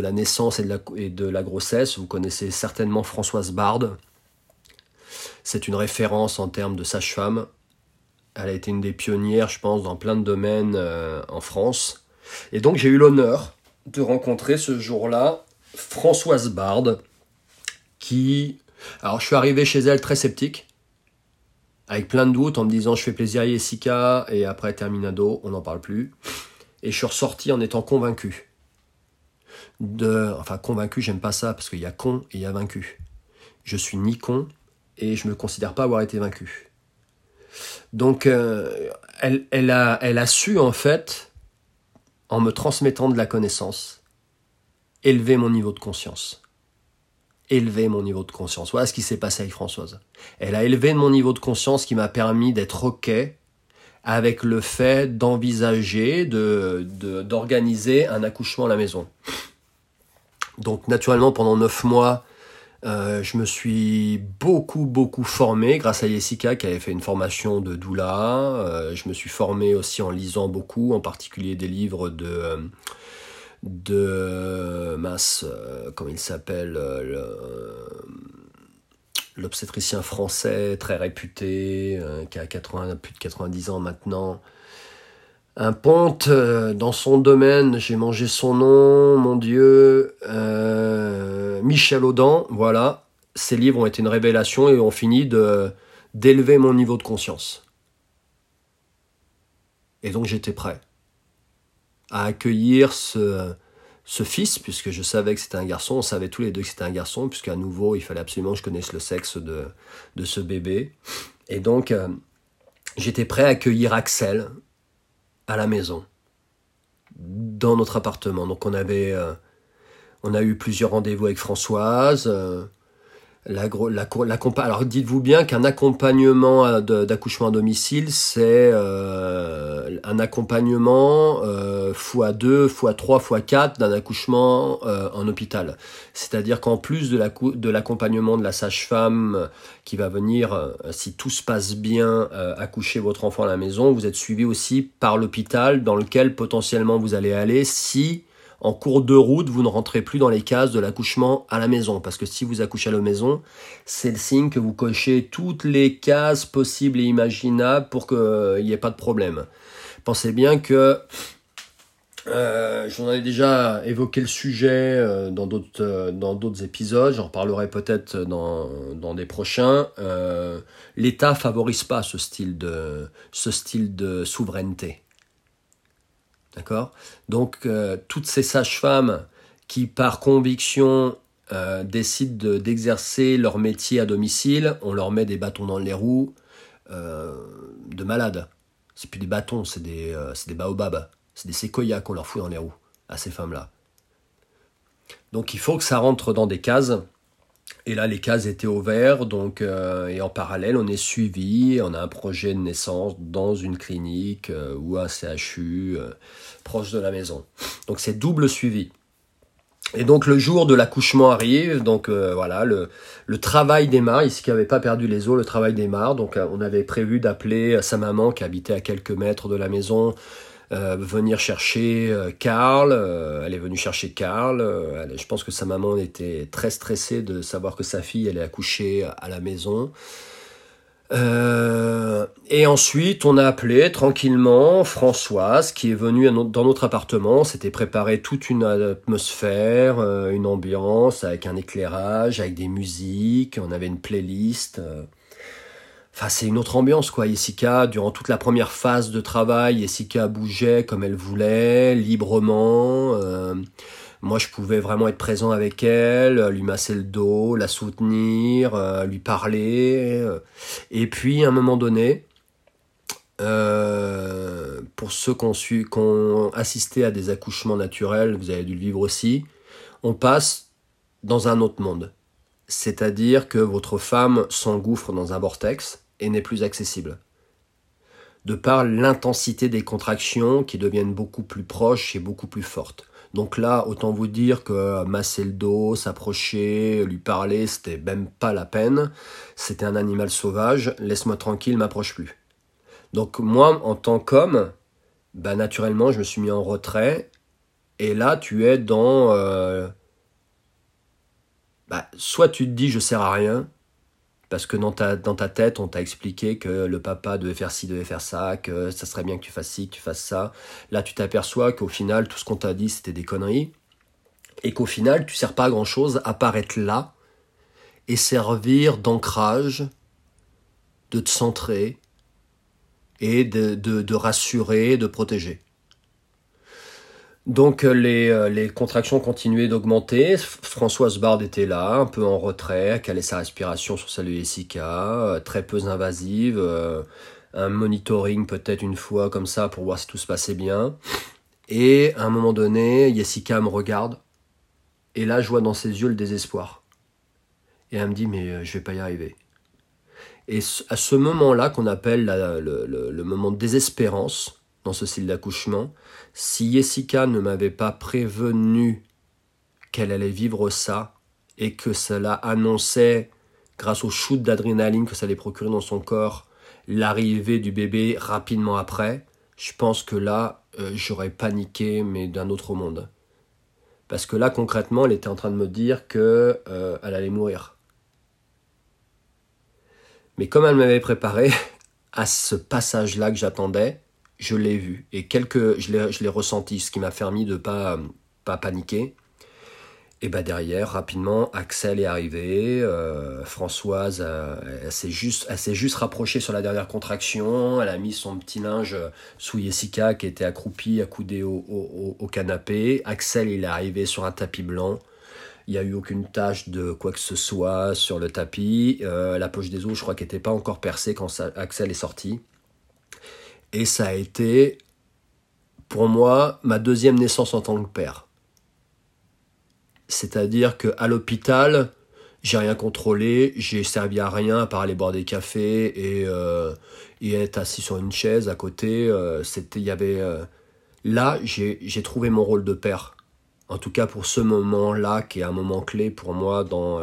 S1: la naissance et de la, grossesse, vous connaissez certainement Françoise Bard. C'est une référence en termes de sage-femme. Elle a été une des pionnières, je pense, dans plein de domaines euh, en France. Et donc j'ai eu l'honneur de rencontrer ce jour-là Françoise Bard, qui... Alors je suis arrivé chez elle très sceptique avec plein de doutes en me disant je fais plaisir à Jessica et après Terminado, on n'en parle plus. Et je suis ressorti en étant convaincu. De, enfin convaincu, j'aime pas ça parce qu'il y a con et il y a vaincu. Je suis ni con et je me considère pas avoir été vaincu. Donc euh, elle, a su en fait, en me transmettant de la connaissance, élever mon niveau de conscience élevé mon niveau de conscience. Voilà ce qui s'est passé avec Françoise. Elle a élevé mon niveau de conscience qui m'a permis d'être OK avec le fait d'envisager, de, d'organiser un accouchement à la maison. Donc naturellement, pendant neuf mois, euh, je me suis beaucoup, beaucoup formé grâce à Jessica qui avait fait une formation de doula. Euh, je me suis formé aussi en lisant beaucoup, en particulier des livres de... Euh, de masse, euh, comment il s'appelle, euh, l'obstétricien français très réputé, euh, qui a 80, plus de 90 ans maintenant. Un ponte dans son domaine, j'ai mangé son nom, mon Dieu, Michel Audin, voilà. Ces livres ont été une révélation et ont fini de d'élever mon niveau de conscience. Et donc j'étais prêt à accueillir ce, ce fils, puisque je savais que c'était un garçon, on savait tous les deux que c'était un garçon, puisqu'à nouveau, il fallait absolument que je connaisse le sexe de, de ce bébé. Et donc, euh, j'étais prêt à accueillir Axel à la maison, dans notre appartement. Donc, on avait, euh, on a eu plusieurs rendez-vous avec Françoise. Euh, alors dites-vous bien qu'un accompagnement d'accouchement à domicile, c'est euh, un accompagnement euh, x2, x3, x4 d'un accouchement euh, en hôpital. C'est-à-dire qu'en plus de l'accompagnement de la sage-femme qui va venir, si tout se passe bien, accoucher votre enfant à la maison, vous êtes suivi aussi par l'hôpital dans lequel potentiellement vous allez aller si en cours de route, vous ne rentrez plus dans les cases de l'accouchement à la maison. Parce que si vous accouchez à la maison, c'est le signe que vous cochez toutes les cases possibles et imaginables pour qu'il n'y ait pas de problème. Pensez bien que euh, j'en ai déjà évoqué le sujet euh, dans d'autres euh, épisodes. J'en parlerai peut-être dans, des prochains. L'État favorise pas ce style de souveraineté. D'accord? Donc, euh, toutes ces sages-femmes qui, par conviction, euh, décident d'exercer leur métier à domicile, on leur met des bâtons dans les roues euh, de malades. C'est plus des bâtons, c'est des, des baobabs. C'est des séquoias qu'on leur fout dans les roues à ces femmes-là. Donc, il faut que ça rentre dans des cases. Et là, les cases étaient ouvertes, donc euh, et en parallèle, on est suivi. On a un projet de naissance dans une clinique euh, ou un CHU euh, proche de la maison. Donc c'est double suivi. Et donc le jour de l'accouchement arrive, donc voilà, le, le travail démarre, ici qui n'avait pas perdu les os, le travail démarre, donc on avait prévu d'appeler sa maman qui habitait à quelques mètres de la maison, euh, venir chercher euh, Karl. Euh, elle est venue chercher Karl. je pense que sa maman était très stressée de savoir que sa fille allait accoucher à la maison. et ensuite, on a appelé tranquillement Françoise, qui est venue dans notre appartement. C'était préparé toute une atmosphère, une ambiance avec un éclairage, avec des musiques. On avait une playlist. Enfin, c'est une autre ambiance, quoi. Jessica, durant toute la première phase de travail, Jessica bougeait comme elle voulait, librement. Euh, moi, je pouvais vraiment être présent avec elle, lui masser le dos, la soutenir, euh, lui parler. Et puis, à un moment donné, euh, pour ceux qui ont, ont assisté à des accouchements naturels, vous avez dû le vivre aussi, on passe dans un autre monde. C'est-à-dire que votre femme s'engouffre dans un vortex, et n'est plus accessible. De par l'intensité des contractions qui deviennent beaucoup plus proches et beaucoup plus fortes. Donc là, autant vous dire que masser le dos, s'approcher, lui parler, c'était même pas la peine. C'était un animal sauvage, laisse-moi tranquille, m'approche plus. Donc moi, en tant qu'homme, bah, naturellement, je me suis mis en retrait. Et là, tu es dans... Euh, bah, soit tu te dis je sers à rien, parce que dans ta, dans ta tête, on t'a expliqué que le papa devait faire ci, devait faire ça, que ça serait bien que tu fasses ci, que tu fasses ça. Là, tu t'aperçois qu'au final, tout ce qu'on t'a dit, c'était des conneries. Et qu'au final, tu sers pas à grand chose à part là et servir d'ancrage, de te centrer et de, de, de rassurer, de protéger. Donc euh, les, euh, les contractions continuaient d'augmenter. Françoise Bard était là, un peu en retrait, calait sa respiration sur celle de Jessica, euh, très peu invasive, un monitoring peut-être une fois comme ça pour voir si tout se passait bien. Et à un moment donné, Jessica me regarde, et là je vois dans ses yeux le désespoir. Et elle me dit mais je vais pas y arriver. Et à ce moment-là qu'on appelle le, le moment de désespérance, dans ce style d'accouchement, si Jessica ne m'avait pas prévenu qu'elle allait vivre ça et que cela annonçait, grâce au shoot d'adrénaline que ça allait procurer dans son corps, l'arrivée du bébé rapidement après, je pense que là, euh, j'aurais paniqué, mais d'un autre monde. Parce que là, concrètement, elle était en train de me dire que euh, elle allait mourir. Mais comme elle m'avait préparé à ce passage-là que j'attendais, je l'ai vu et quelques, je l'ai ressenti, ce qui m'a permis de pas pas paniquer. Et bah derrière, rapidement, Axel est arrivé, euh, Françoise, euh, elle s'est juste, elle juste rapprochée sur la dernière contraction, elle a mis son petit linge sous Jessica qui était accroupie, accoudée au, au, canapé. Axel, il est arrivé sur un tapis blanc. Il n'y a eu aucune tache de quoi que ce soit sur le tapis. Euh, la poche des os, je crois qu'elle n'était pas encore percée quand Axel est sorti. Et ça a été, pour moi, ma deuxième naissance en tant que père. C'est-à-dire qu'à l'hôpital, j'ai rien contrôlé, j'ai servi à rien à part aller boire des cafés et, euh, et être assis sur une chaise à côté. Euh, y avait, euh, là, j'ai, trouvé mon rôle de père. En tout cas pour ce moment-là, qui est un moment clé pour moi dans,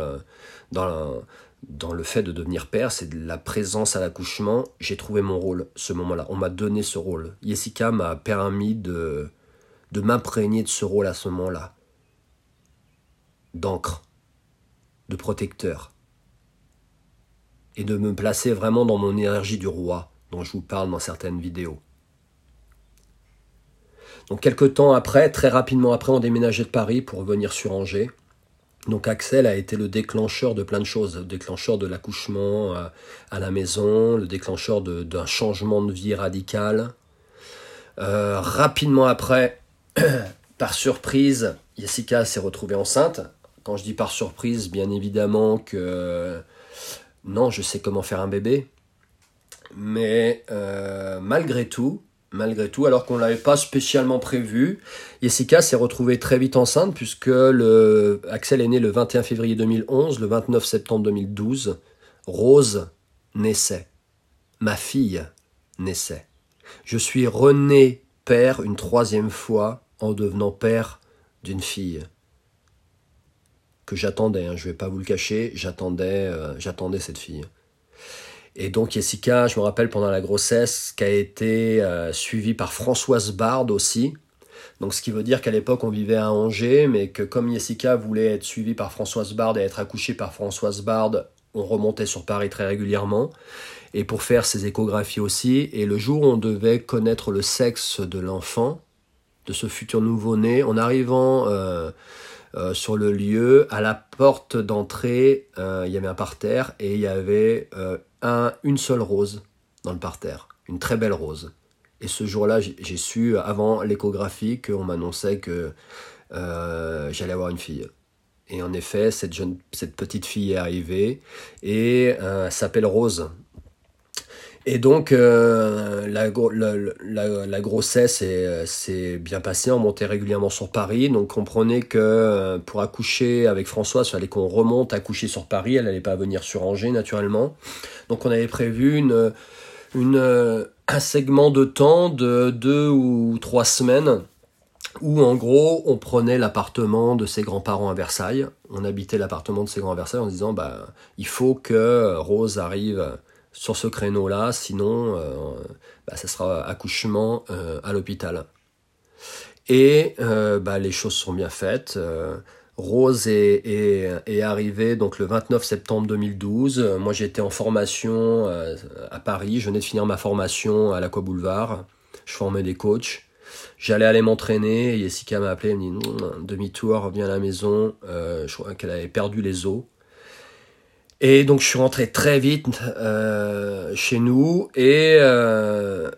S1: dans, dans le fait de devenir père, c'est de la présence à l'accouchement. J'ai trouvé mon rôle ce moment-là. On m'a donné ce rôle. Jessica m'a permis de, de m'imprégner de ce rôle à ce moment-là. D'encre, de protecteur. Et de me placer vraiment dans mon énergie du roi, dont je vous parle dans certaines vidéos. Donc quelques temps après, très rapidement après, on déménageait de Paris pour venir sur Angers. Donc Axel a été le déclencheur de plein de choses, le déclencheur de l'accouchement euh, à, la maison, le déclencheur d'un changement de vie radical. Euh, rapidement après, par surprise, Jessica s'est retrouvée enceinte. Quand je dis par surprise, bien évidemment que non, je sais comment faire un bébé. Mais euh, malgré tout, malgré tout, alors qu'on ne l'avait pas spécialement prévu. Jessica s'est retrouvée très vite enceinte puisque Axel est né le 21 février 2011, le 29 septembre 2012, Rose naissait. Ma fille naissait. Je suis rené père une troisième fois en devenant père d'une fille que j'attendais, hein, je ne vais pas vous le cacher, j'attendais, euh, j'attendais cette fille. Et donc Jessica, je me rappelle pendant la grossesse, qui a été euh, suivie par Françoise Bard aussi. Donc ce qui veut dire qu'à l'époque on vivait à Angers, mais que comme Jessica voulait être suivie par Françoise Bard et être accouchée par Françoise Bard, on remontait sur Paris très régulièrement. Et pour faire ses échographies aussi. Et le jour où on devait connaître le sexe de l'enfant, de ce futur nouveau-né, en arrivant euh, euh, sur le lieu, à la porte d'entrée, il y avait un parterre et il y avait une seule rose dans le parterre, une très belle rose. Et ce jour-là, j'ai su, avant l'échographie, qu'on m'annonçait que euh, j'allais avoir une fille. Et en effet, cette, jeune, cette petite fille est arrivée et euh, s'appelle Rose. Et donc, euh, la, la, la, grossesse s'est bien passée. On montait régulièrement sur Paris. Donc, comprenez que euh, pour accoucher avec François, il fallait qu'on remonte accoucher sur Paris. Elle n'allait pas venir sur Angers, naturellement. Donc, on avait prévu une, une, un segment de temps de deux ou trois semaines où en gros on prenait l'appartement de ses grands-parents à Versailles. On habitait l'appartement de ses grands-parents à Versailles en disant bah il faut que Rose arrive sur ce créneau-là, sinon euh, bah, ça sera accouchement euh, à l'hôpital. Et euh, bah, les choses sont bien faites. Rose est, est, arrivée donc le 29 septembre 2012. Moi j'étais en formation à Paris, je venais de finir ma formation à l'Aqua Boulevard. Je formais des coachs. J'allais aller m'entraîner, Jessica m'a appelé, elle me dit demi-tour, reviens à la maison. je crois qu'elle avait perdu les os. Et donc je suis rentré très vite euh, chez nous. Et euh,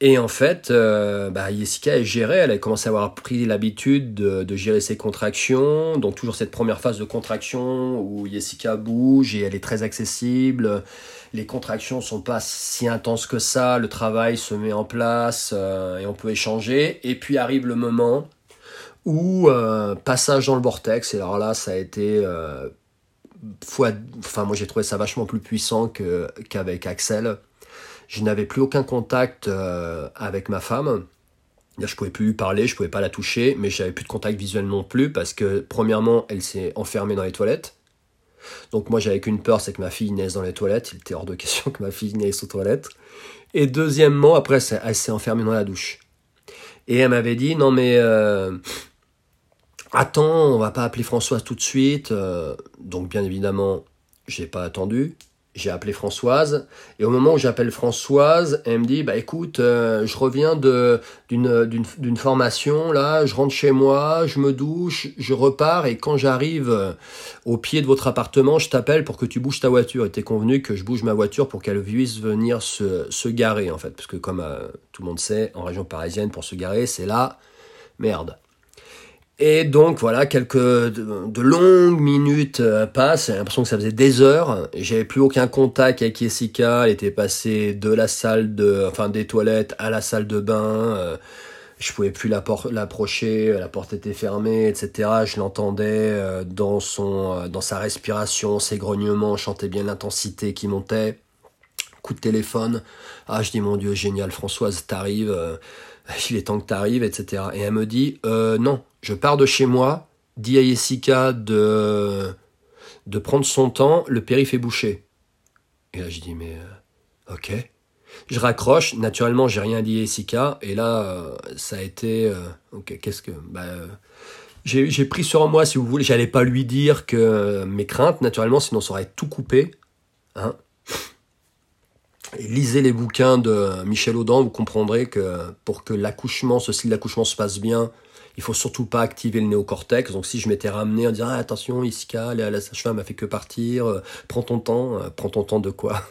S1: et en fait, euh, bah, Jessica est gérée, elle a commencé à avoir pris l'habitude de, gérer ses contractions, donc toujours cette première phase de contraction où Jessica bouge et elle est très accessible. Les contractions sont pas si intenses que ça, le travail se met en place et on peut échanger. Et puis arrive le moment où passage dans le vortex, et alors là ça a été enfin moi j'ai trouvé ça vachement plus puissant qu'avec Axel. Je n'avais plus aucun contact euh, avec ma femme. Je pouvais plus lui parler, je pouvais pas la toucher, mais j'avais plus de contact visuel non plus parce que premièrement, elle s'est enfermée dans les toilettes. Donc moi j'avais qu'une peur, c'est que ma fille naisse dans les toilettes. Il était hors de question que ma fille naisse aux toilettes. Et deuxièmement, après, elle s'est enfermée dans la douche. Et elle m'avait dit, non mais euh, attends, on va pas appeler Françoise tout de suite. Euh, donc bien évidemment, j'ai pas attendu. J'ai appelé Françoise et au moment où j'appelle Françoise, elle me dit bah écoute, euh, je reviens de d'une d'une formation là, je rentre chez moi, je me douche, je repars et quand j'arrive euh, au pied de votre appartement, je t'appelle pour que tu bouges ta voiture. Et t'es convenu que je bouge ma voiture pour qu'elle puisse venir se se garer en fait, parce que comme tout le monde sait, en région parisienne pour se garer, c'est là merde. Et donc voilà, quelques de, longues minutes euh, passent, j'ai l'impression que ça faisait des heures. J'avais plus aucun contact avec Jessica, elle était passée de la salle de, enfin des toilettes à la salle de bain. Euh, je pouvais plus l'approcher, la porte était fermée, etc. Je l'entendais euh, dans son, dans sa respiration, ses grognements, je chantais bien l'intensité qui montait. Coup de téléphone, ah je dis mon Dieu génial, Françoise t'arrives il est temps que tu arrives, etc. Et elle me dit, euh, non, je pars de chez moi, dis à Jessica de, de prendre son temps, le périph' est bouché. Et là, je dis, mais euh, ok. Je raccroche, naturellement, j'ai rien dit à Jessica, et là, euh, ça a été, ok, qu'est-ce que, bah, j'ai pris sur moi, si vous voulez, j'allais pas lui dire que mes craintes, naturellement, sinon ça aurait tout coupé, hein lisez les bouquins de Michel Audin, vous comprendrez que pour que l'accouchement, ce style d'accouchement se passe bien, il faut surtout pas activer le néocortex. Donc si je m'étais ramené en disant ah, attention, Iska, la, la sage-femme a fait que partir, euh, prends ton temps, euh, prends ton temps de quoi?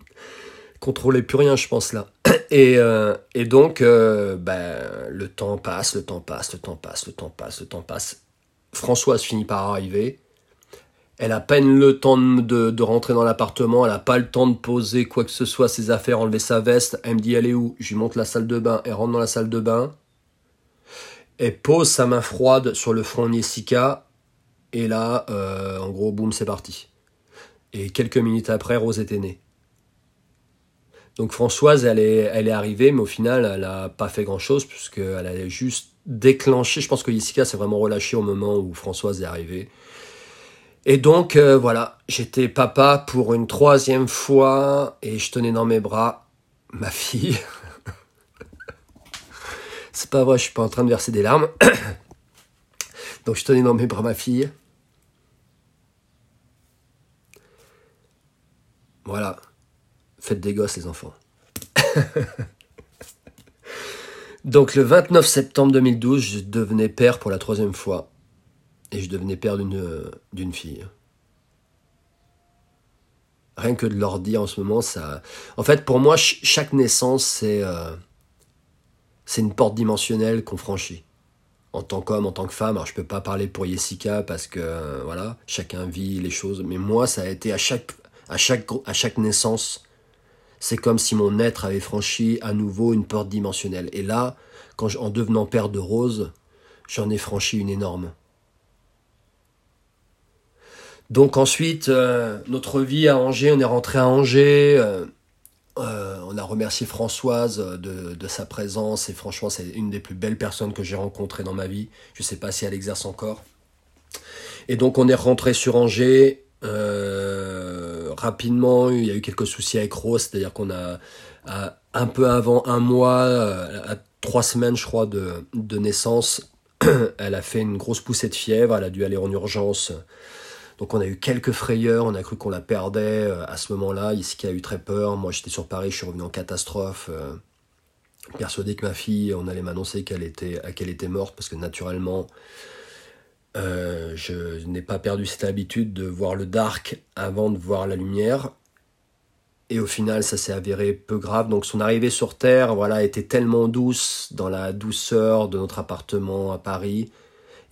S1: Contrôlez plus rien, je pense là. Et, euh, et donc, ben, le temps passe, le temps passe, le temps passe, le temps passe, le temps passe. Françoise finit par arriver. Elle a peine le temps de, de rentrer dans l'appartement, elle a pas le temps de poser quoi que ce soit, ses affaires, enlever sa veste. Elle me dit elle est où? Je lui montre la salle de bain, elle rentre dans la salle de bain. Elle pose sa main froide sur le front de Jessica. Et là, euh, en gros, boum, c'est parti. Et quelques minutes après, Rose était née. Donc Françoise, elle est, elle est arrivée, mais au final, elle n'a pas fait grand-chose, puisqu'elle a juste déclenché. Je pense que Jessica s'est vraiment relâchée au moment où Françoise est arrivée. Et donc euh, voilà, j'étais papa pour une troisième fois et je tenais dans mes bras ma fille. C'est pas vrai, je suis pas en train de verser des larmes. donc je tenais dans mes bras ma fille. Voilà, faites des gosses les enfants. donc le 29 septembre 2012, je devenais père pour la troisième fois et je devenais père d'une fille. Rien que de leur dire en ce moment, ça. En fait, pour moi, chaque naissance, c'est euh, c'est une porte dimensionnelle qu'on franchit. En tant qu'homme, en tant que femme. Alors, je peux pas parler pour Jessica parce que, euh, voilà, chacun vit les choses. Mais moi, ça a été à chaque, à chaque, à chaque naissance, c'est comme si mon être avait franchi à nouveau une porte dimensionnelle. Et là, quand en devenant père de Rose, j'en ai franchi une énorme. Donc ensuite, euh, notre vie à Angers, on est rentré à Angers. Euh, Euh, on a remercié Françoise de, de, sa présence et franchement c'est une des plus belles personnes que j'ai rencontrées dans ma vie. Je sais pas si elle exerce encore. Et donc on est rentré sur Angers. Rapidement, il y a eu quelques soucis avec Rose, c'est-à-dire qu'on a un peu avant un mois, à trois semaines je crois de, de naissance, elle a fait une grosse poussée de fièvre, elle a dû aller en urgence donc on a eu quelques frayeurs, on a cru qu'on la perdait euh, à ce moment-là. qui a eu très peur. Moi j'étais sur Paris, je suis revenu en catastrophe. Euh, persuadé que ma fille, on allait m'annoncer qu'elle était, qu'elle était morte parce que naturellement, euh, je n'ai pas perdu cette habitude de voir le dark avant de voir la lumière. Et au final, ça s'est avéré peu grave. Donc son arrivée sur Terre, voilà, était tellement douce dans la douceur de notre appartement à Paris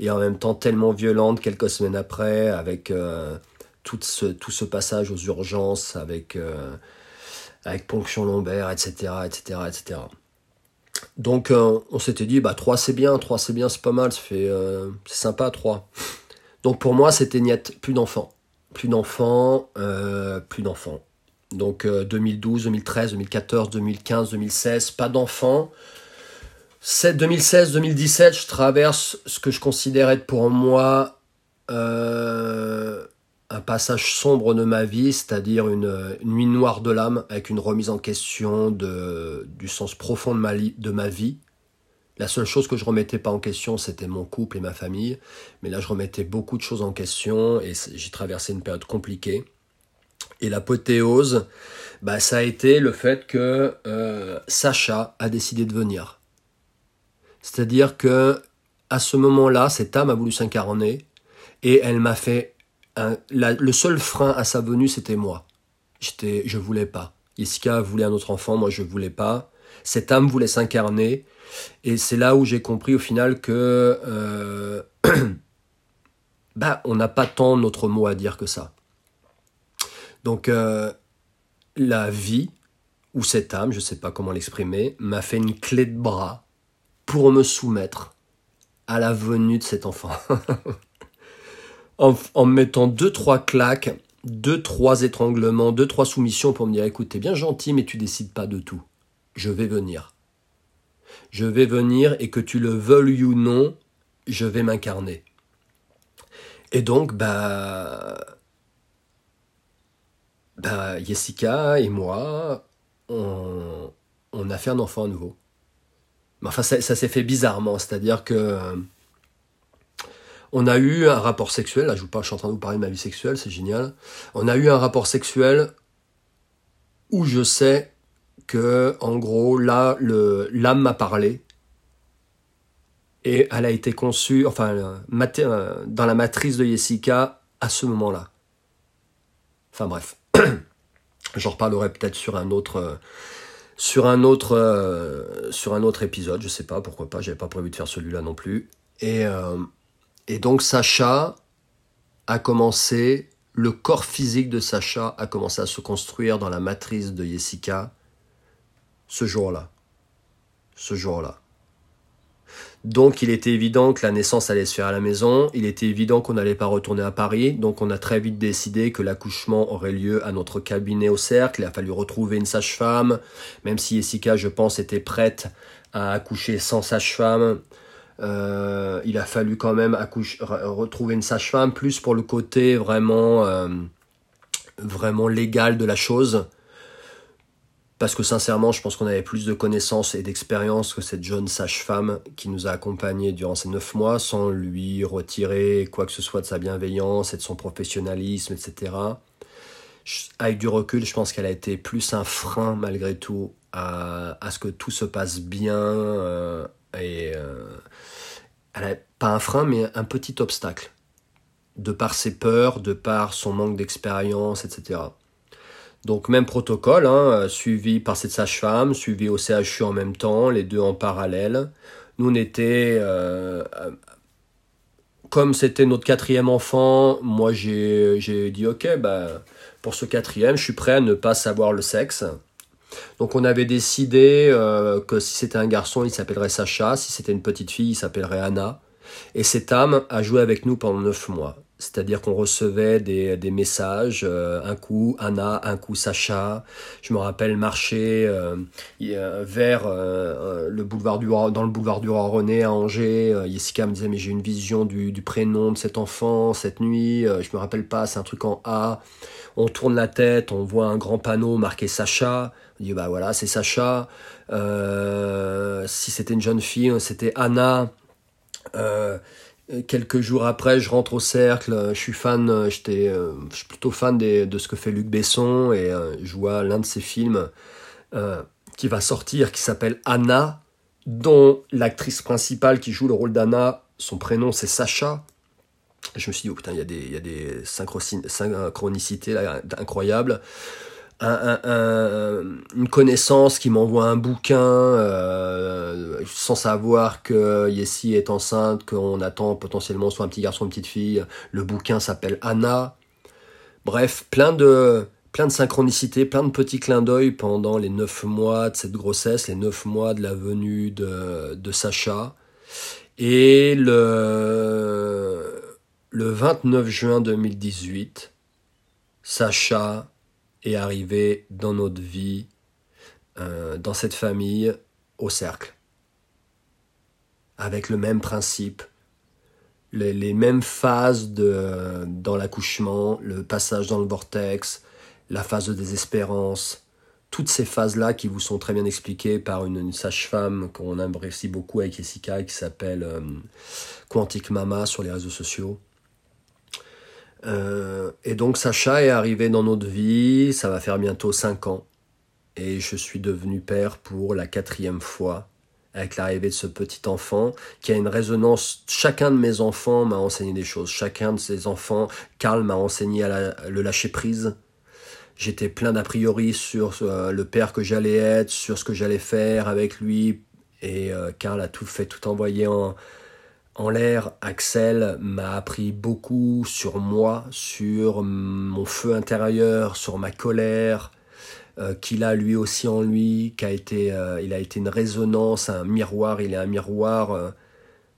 S1: et en même temps tellement violente quelques semaines après, avec euh, tout, ce, tout ce passage aux urgences, avec, euh, avec ponction lombaire, etc. etc., etc. Donc euh, on s'était dit, bah 3 c'est bien, 3 c'est bien, c'est pas mal, c'est sympa 3. Donc pour moi c'était niette, plus d'enfants. Plus d'enfants, plus d'enfants. Donc 2012, 2013, 2014, 2015, 2016, pas d'enfants. 2016-2017, je traverse ce que je considère être pour moi euh, un passage sombre de ma vie, c'est-à-dire une, nuit noire de l'âme avec une remise en question de, du sens profond de ma, vie. La seule chose que je remettais pas en question, c'était mon couple et ma famille. Mais là, je remettais beaucoup de choses en question et j'ai traversé une période compliquée. Et l'apothéose, bah, ça a été le fait que euh, Sacha a décidé de venir. C'est-à-dire que à ce moment-là, cette âme a voulu s'incarner et elle m'a fait le seul frein à sa venue, c'était moi. J'étais, je voulais pas. Jessica voulait un autre enfant, moi je voulais pas. Cette âme voulait s'incarner et c'est là où j'ai compris au final que euh, bah on n'a pas tant notre mot à dire que ça. Donc euh, la vie ou cette âme, je ne sais pas comment l'exprimer, m'a fait une clé de bras pour me soumettre à la venue de cet enfant. en, en, me mettant deux, trois claques, deux, trois étranglements, deux, trois soumissions pour me dire écoute, t'es bien gentil, mais tu décides pas de tout. Je vais venir. Je vais venir et que tu le veuilles ou non, je vais m'incarner. Et donc, bah, bah, Jessica et moi, on a fait un enfant à nouveau enfin, ça, s'est fait bizarrement, c'est-à-dire que euh, on a eu un rapport sexuel. Là, je, vous parle, je suis en train de vous parler de ma vie sexuelle, c'est génial. On a eu un rapport sexuel où je sais que, en gros, là, l'âme m'a parlé et elle a été conçue, enfin, euh, dans la matrice de Jessica à ce moment-là. Enfin bref, j'en reparlerai peut-être sur un autre euh, sur un autre, euh, sur un autre épisode, je sais pas, pourquoi pas, j'avais pas prévu de faire celui-là non plus. Et, euh, et donc Sacha a commencé, le corps physique de Sacha a commencé à se construire dans la matrice de Jessica ce jour-là. Ce jour-là. Donc il était évident que la naissance allait se faire à la maison, il était évident qu'on n'allait pas retourner à Paris, donc on a très vite décidé que l'accouchement aurait lieu à notre cabinet au cercle, il a fallu retrouver une sage-femme, même si Jessica je pense était prête à accoucher sans sage-femme, euh, il a fallu quand même retrouver une sage-femme, plus pour le côté vraiment, euh, vraiment légal de la chose parce que sincèrement, je pense qu'on avait plus de connaissances et d'expérience que cette jeune sage-femme qui nous a accompagnés durant ces neuf mois, sans lui retirer quoi que ce soit de sa bienveillance et de son professionnalisme, etc. Avec du recul, je pense qu'elle a été plus un frein malgré tout à, ce que tout se passe bien euh, et euh, elle a, pas un frein mais un petit obstacle de par ses peurs, de par son manque d'expérience, etc. Donc même protocole, hein, suivi par cette sage-femme, suivi au CHU en même temps, les deux en parallèle. Nous on était, euh, comme c'était notre quatrième enfant, moi j'ai dit ok, bah, pour ce quatrième, je suis prêt à ne pas savoir le sexe. Donc on avait décidé euh, que si c'était un garçon, il s'appellerait Sacha, si c'était une petite fille, il s'appellerait Anna. Et cette âme a joué avec nous pendant neuf mois. C'est-à-dire qu'on recevait des, messages, euh, un coup Anna, un coup Sacha. Je me rappelle marcher euh, vers euh, le boulevard du dans le boulevard du Roi René à Angers. Jessica me disait mais j'ai une vision du, du, prénom de cet enfant cette nuit. je me rappelle pas, c'est un truc en A. On tourne la tête, on voit un grand panneau marqué Sacha. On dit bah voilà c'est Sacha. si c'était une jeune fille, c'était Anna. Euh, quelques jours après, je rentre au cercle. Je suis fan, euh, j'étais, euh, plutôt fan de ce que fait Luc Besson et je vois l'un de ses films qui va sortir, qui s'appelle Anna, dont l'actrice principale qui joue le rôle d'Anna, son prénom c'est Sacha. Je me suis dit, oh putain, il y a des, il y a des synchronicités incroyables une connaissance qui m'envoie un bouquin euh, sans savoir que Yessi est enceinte, qu'on attend potentiellement soit un petit garçon, une petite fille. Le bouquin s'appelle Anna. Bref, plein de, plein de synchronicités, plein de petits clins d'œil pendant les neuf mois de cette grossesse, les neuf mois de la venue de, de Sacha. Et le, le 29 juin 2018, Sacha est arrivé dans notre vie, euh, dans cette famille, au cercle. Avec le même principe, les, mêmes phases de, dans l'accouchement, le passage dans le vortex, la phase de désespérance, toutes ces phases-là qui vous sont très bien expliquées par une, sage-femme qu'on apprécie beaucoup avec Jessica qui s'appelle euh, Quantic Mama sur les réseaux sociaux. Euh, et donc Sacha est arrivé dans notre vie, ça va faire bientôt 5 ans. Et je suis devenu père pour la quatrième fois avec l'arrivée de ce petit enfant qui a une résonance. Chacun de mes enfants m'a enseigné des choses. Chacun de ces enfants, Karl m'a enseigné à le lâcher prise. J'étais plein d'a priori sur euh, le père que j'allais être, sur ce que j'allais faire avec lui. Et euh, Karl a tout fait, tout envoyé en, en l'air, Axel m'a appris beaucoup sur moi, sur mon feu intérieur, sur ma colère, euh, qu'il a lui aussi en lui, qu'a euh, a été une résonance, un miroir, il est un miroir euh,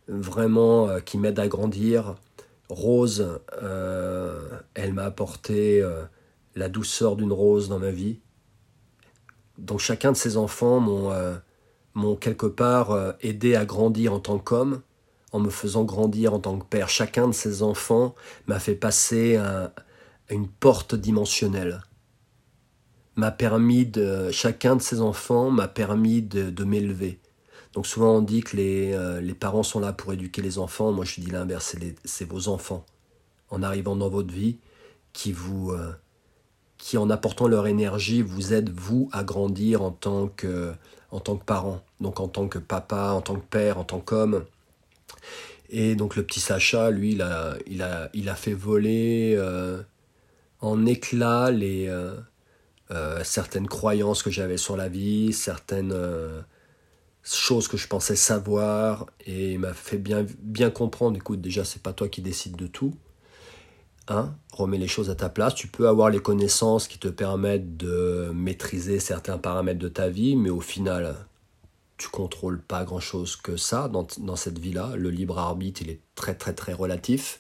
S1: vraiment qui m'aide à grandir. Rose, elle m'a apporté la douceur d'une rose dans ma vie. Donc chacun de ces enfants m'ont quelque part aidé à grandir en tant qu'homme en me faisant grandir en tant que père. Chacun de ces enfants m'a fait passer à, une porte dimensionnelle. M'a permis de, chacun de ces enfants m'a permis de, m'élever. Donc souvent on dit que les, euh, les, parents sont là pour éduquer les enfants. Moi je dis l'inverse, c'est vos enfants. En arrivant dans votre vie, qui vous, euh, qui en apportant leur énergie vous aident vous à grandir en tant que, en tant que parent. Donc en tant que papa, en tant que père, en tant qu'homme. Et donc le petit Sacha, lui, il a, fait voler euh, en éclats les, euh, euh, certaines croyances que j'avais sur la vie, certaines choses que je pensais savoir, et il m'a fait bien, bien comprendre, écoute, déjà, c'est pas toi qui décides de tout. Hein, remets les choses à ta place. Tu peux avoir les connaissances qui te permettent de maîtriser certains paramètres de ta vie, mais au final, tu contrôles pas grand chose que ça dans, dans cette vie-là. Le libre arbitre, il est très très très relatif.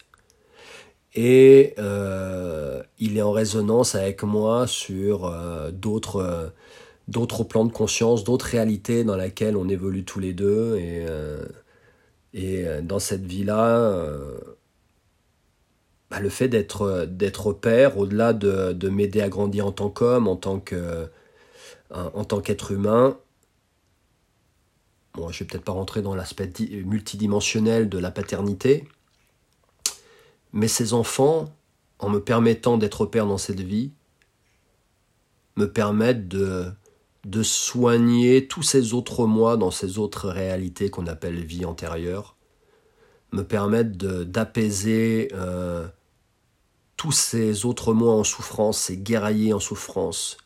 S1: Et euh, il est en résonance avec moi sur euh, d'autres euh, d'autres plans de conscience, d'autres réalités dans lesquelles on évolue tous les deux. Et, et dans cette vie-là, bah, le fait d'être père, au-delà de, de m'aider à grandir en tant qu'homme, en tant en tant qu'être humain, Bon, je vais peut-être pas rentrer dans l'aspect multidimensionnel de la paternité, mais ces enfants, en me permettant d'être père dans cette vie, me permettent de, de soigner tous ces autres moi dans ces autres réalités qu'on appelle vie antérieure, me permettent d'apaiser euh, tous ces autres moi en souffrance, ces guerriers en souffrance,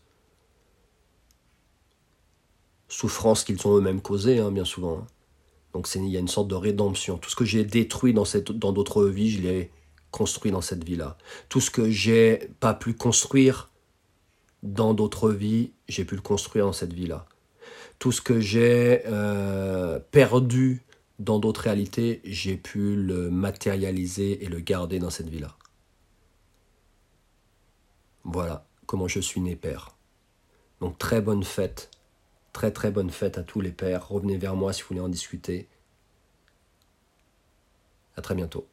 S1: souffrances qu'ils ont eux-mêmes causées, hein, bien souvent. Hein. Donc il y a une sorte de rédemption. Tout ce que j'ai détruit dans cette, dans d'autres vies, je l'ai construit dans cette vie-là. Tout ce que j'ai pas pu construire dans d'autres vies, j'ai pu le construire dans cette vie-là. Tout ce que j'ai euh, perdu dans d'autres réalités, j'ai pu le matérialiser et le garder dans cette vie-là. Voilà comment je suis né père. Donc très bonne fête, très très bonne fête à tous les pères. Revenez vers moi si vous voulez en discuter. À très bientôt.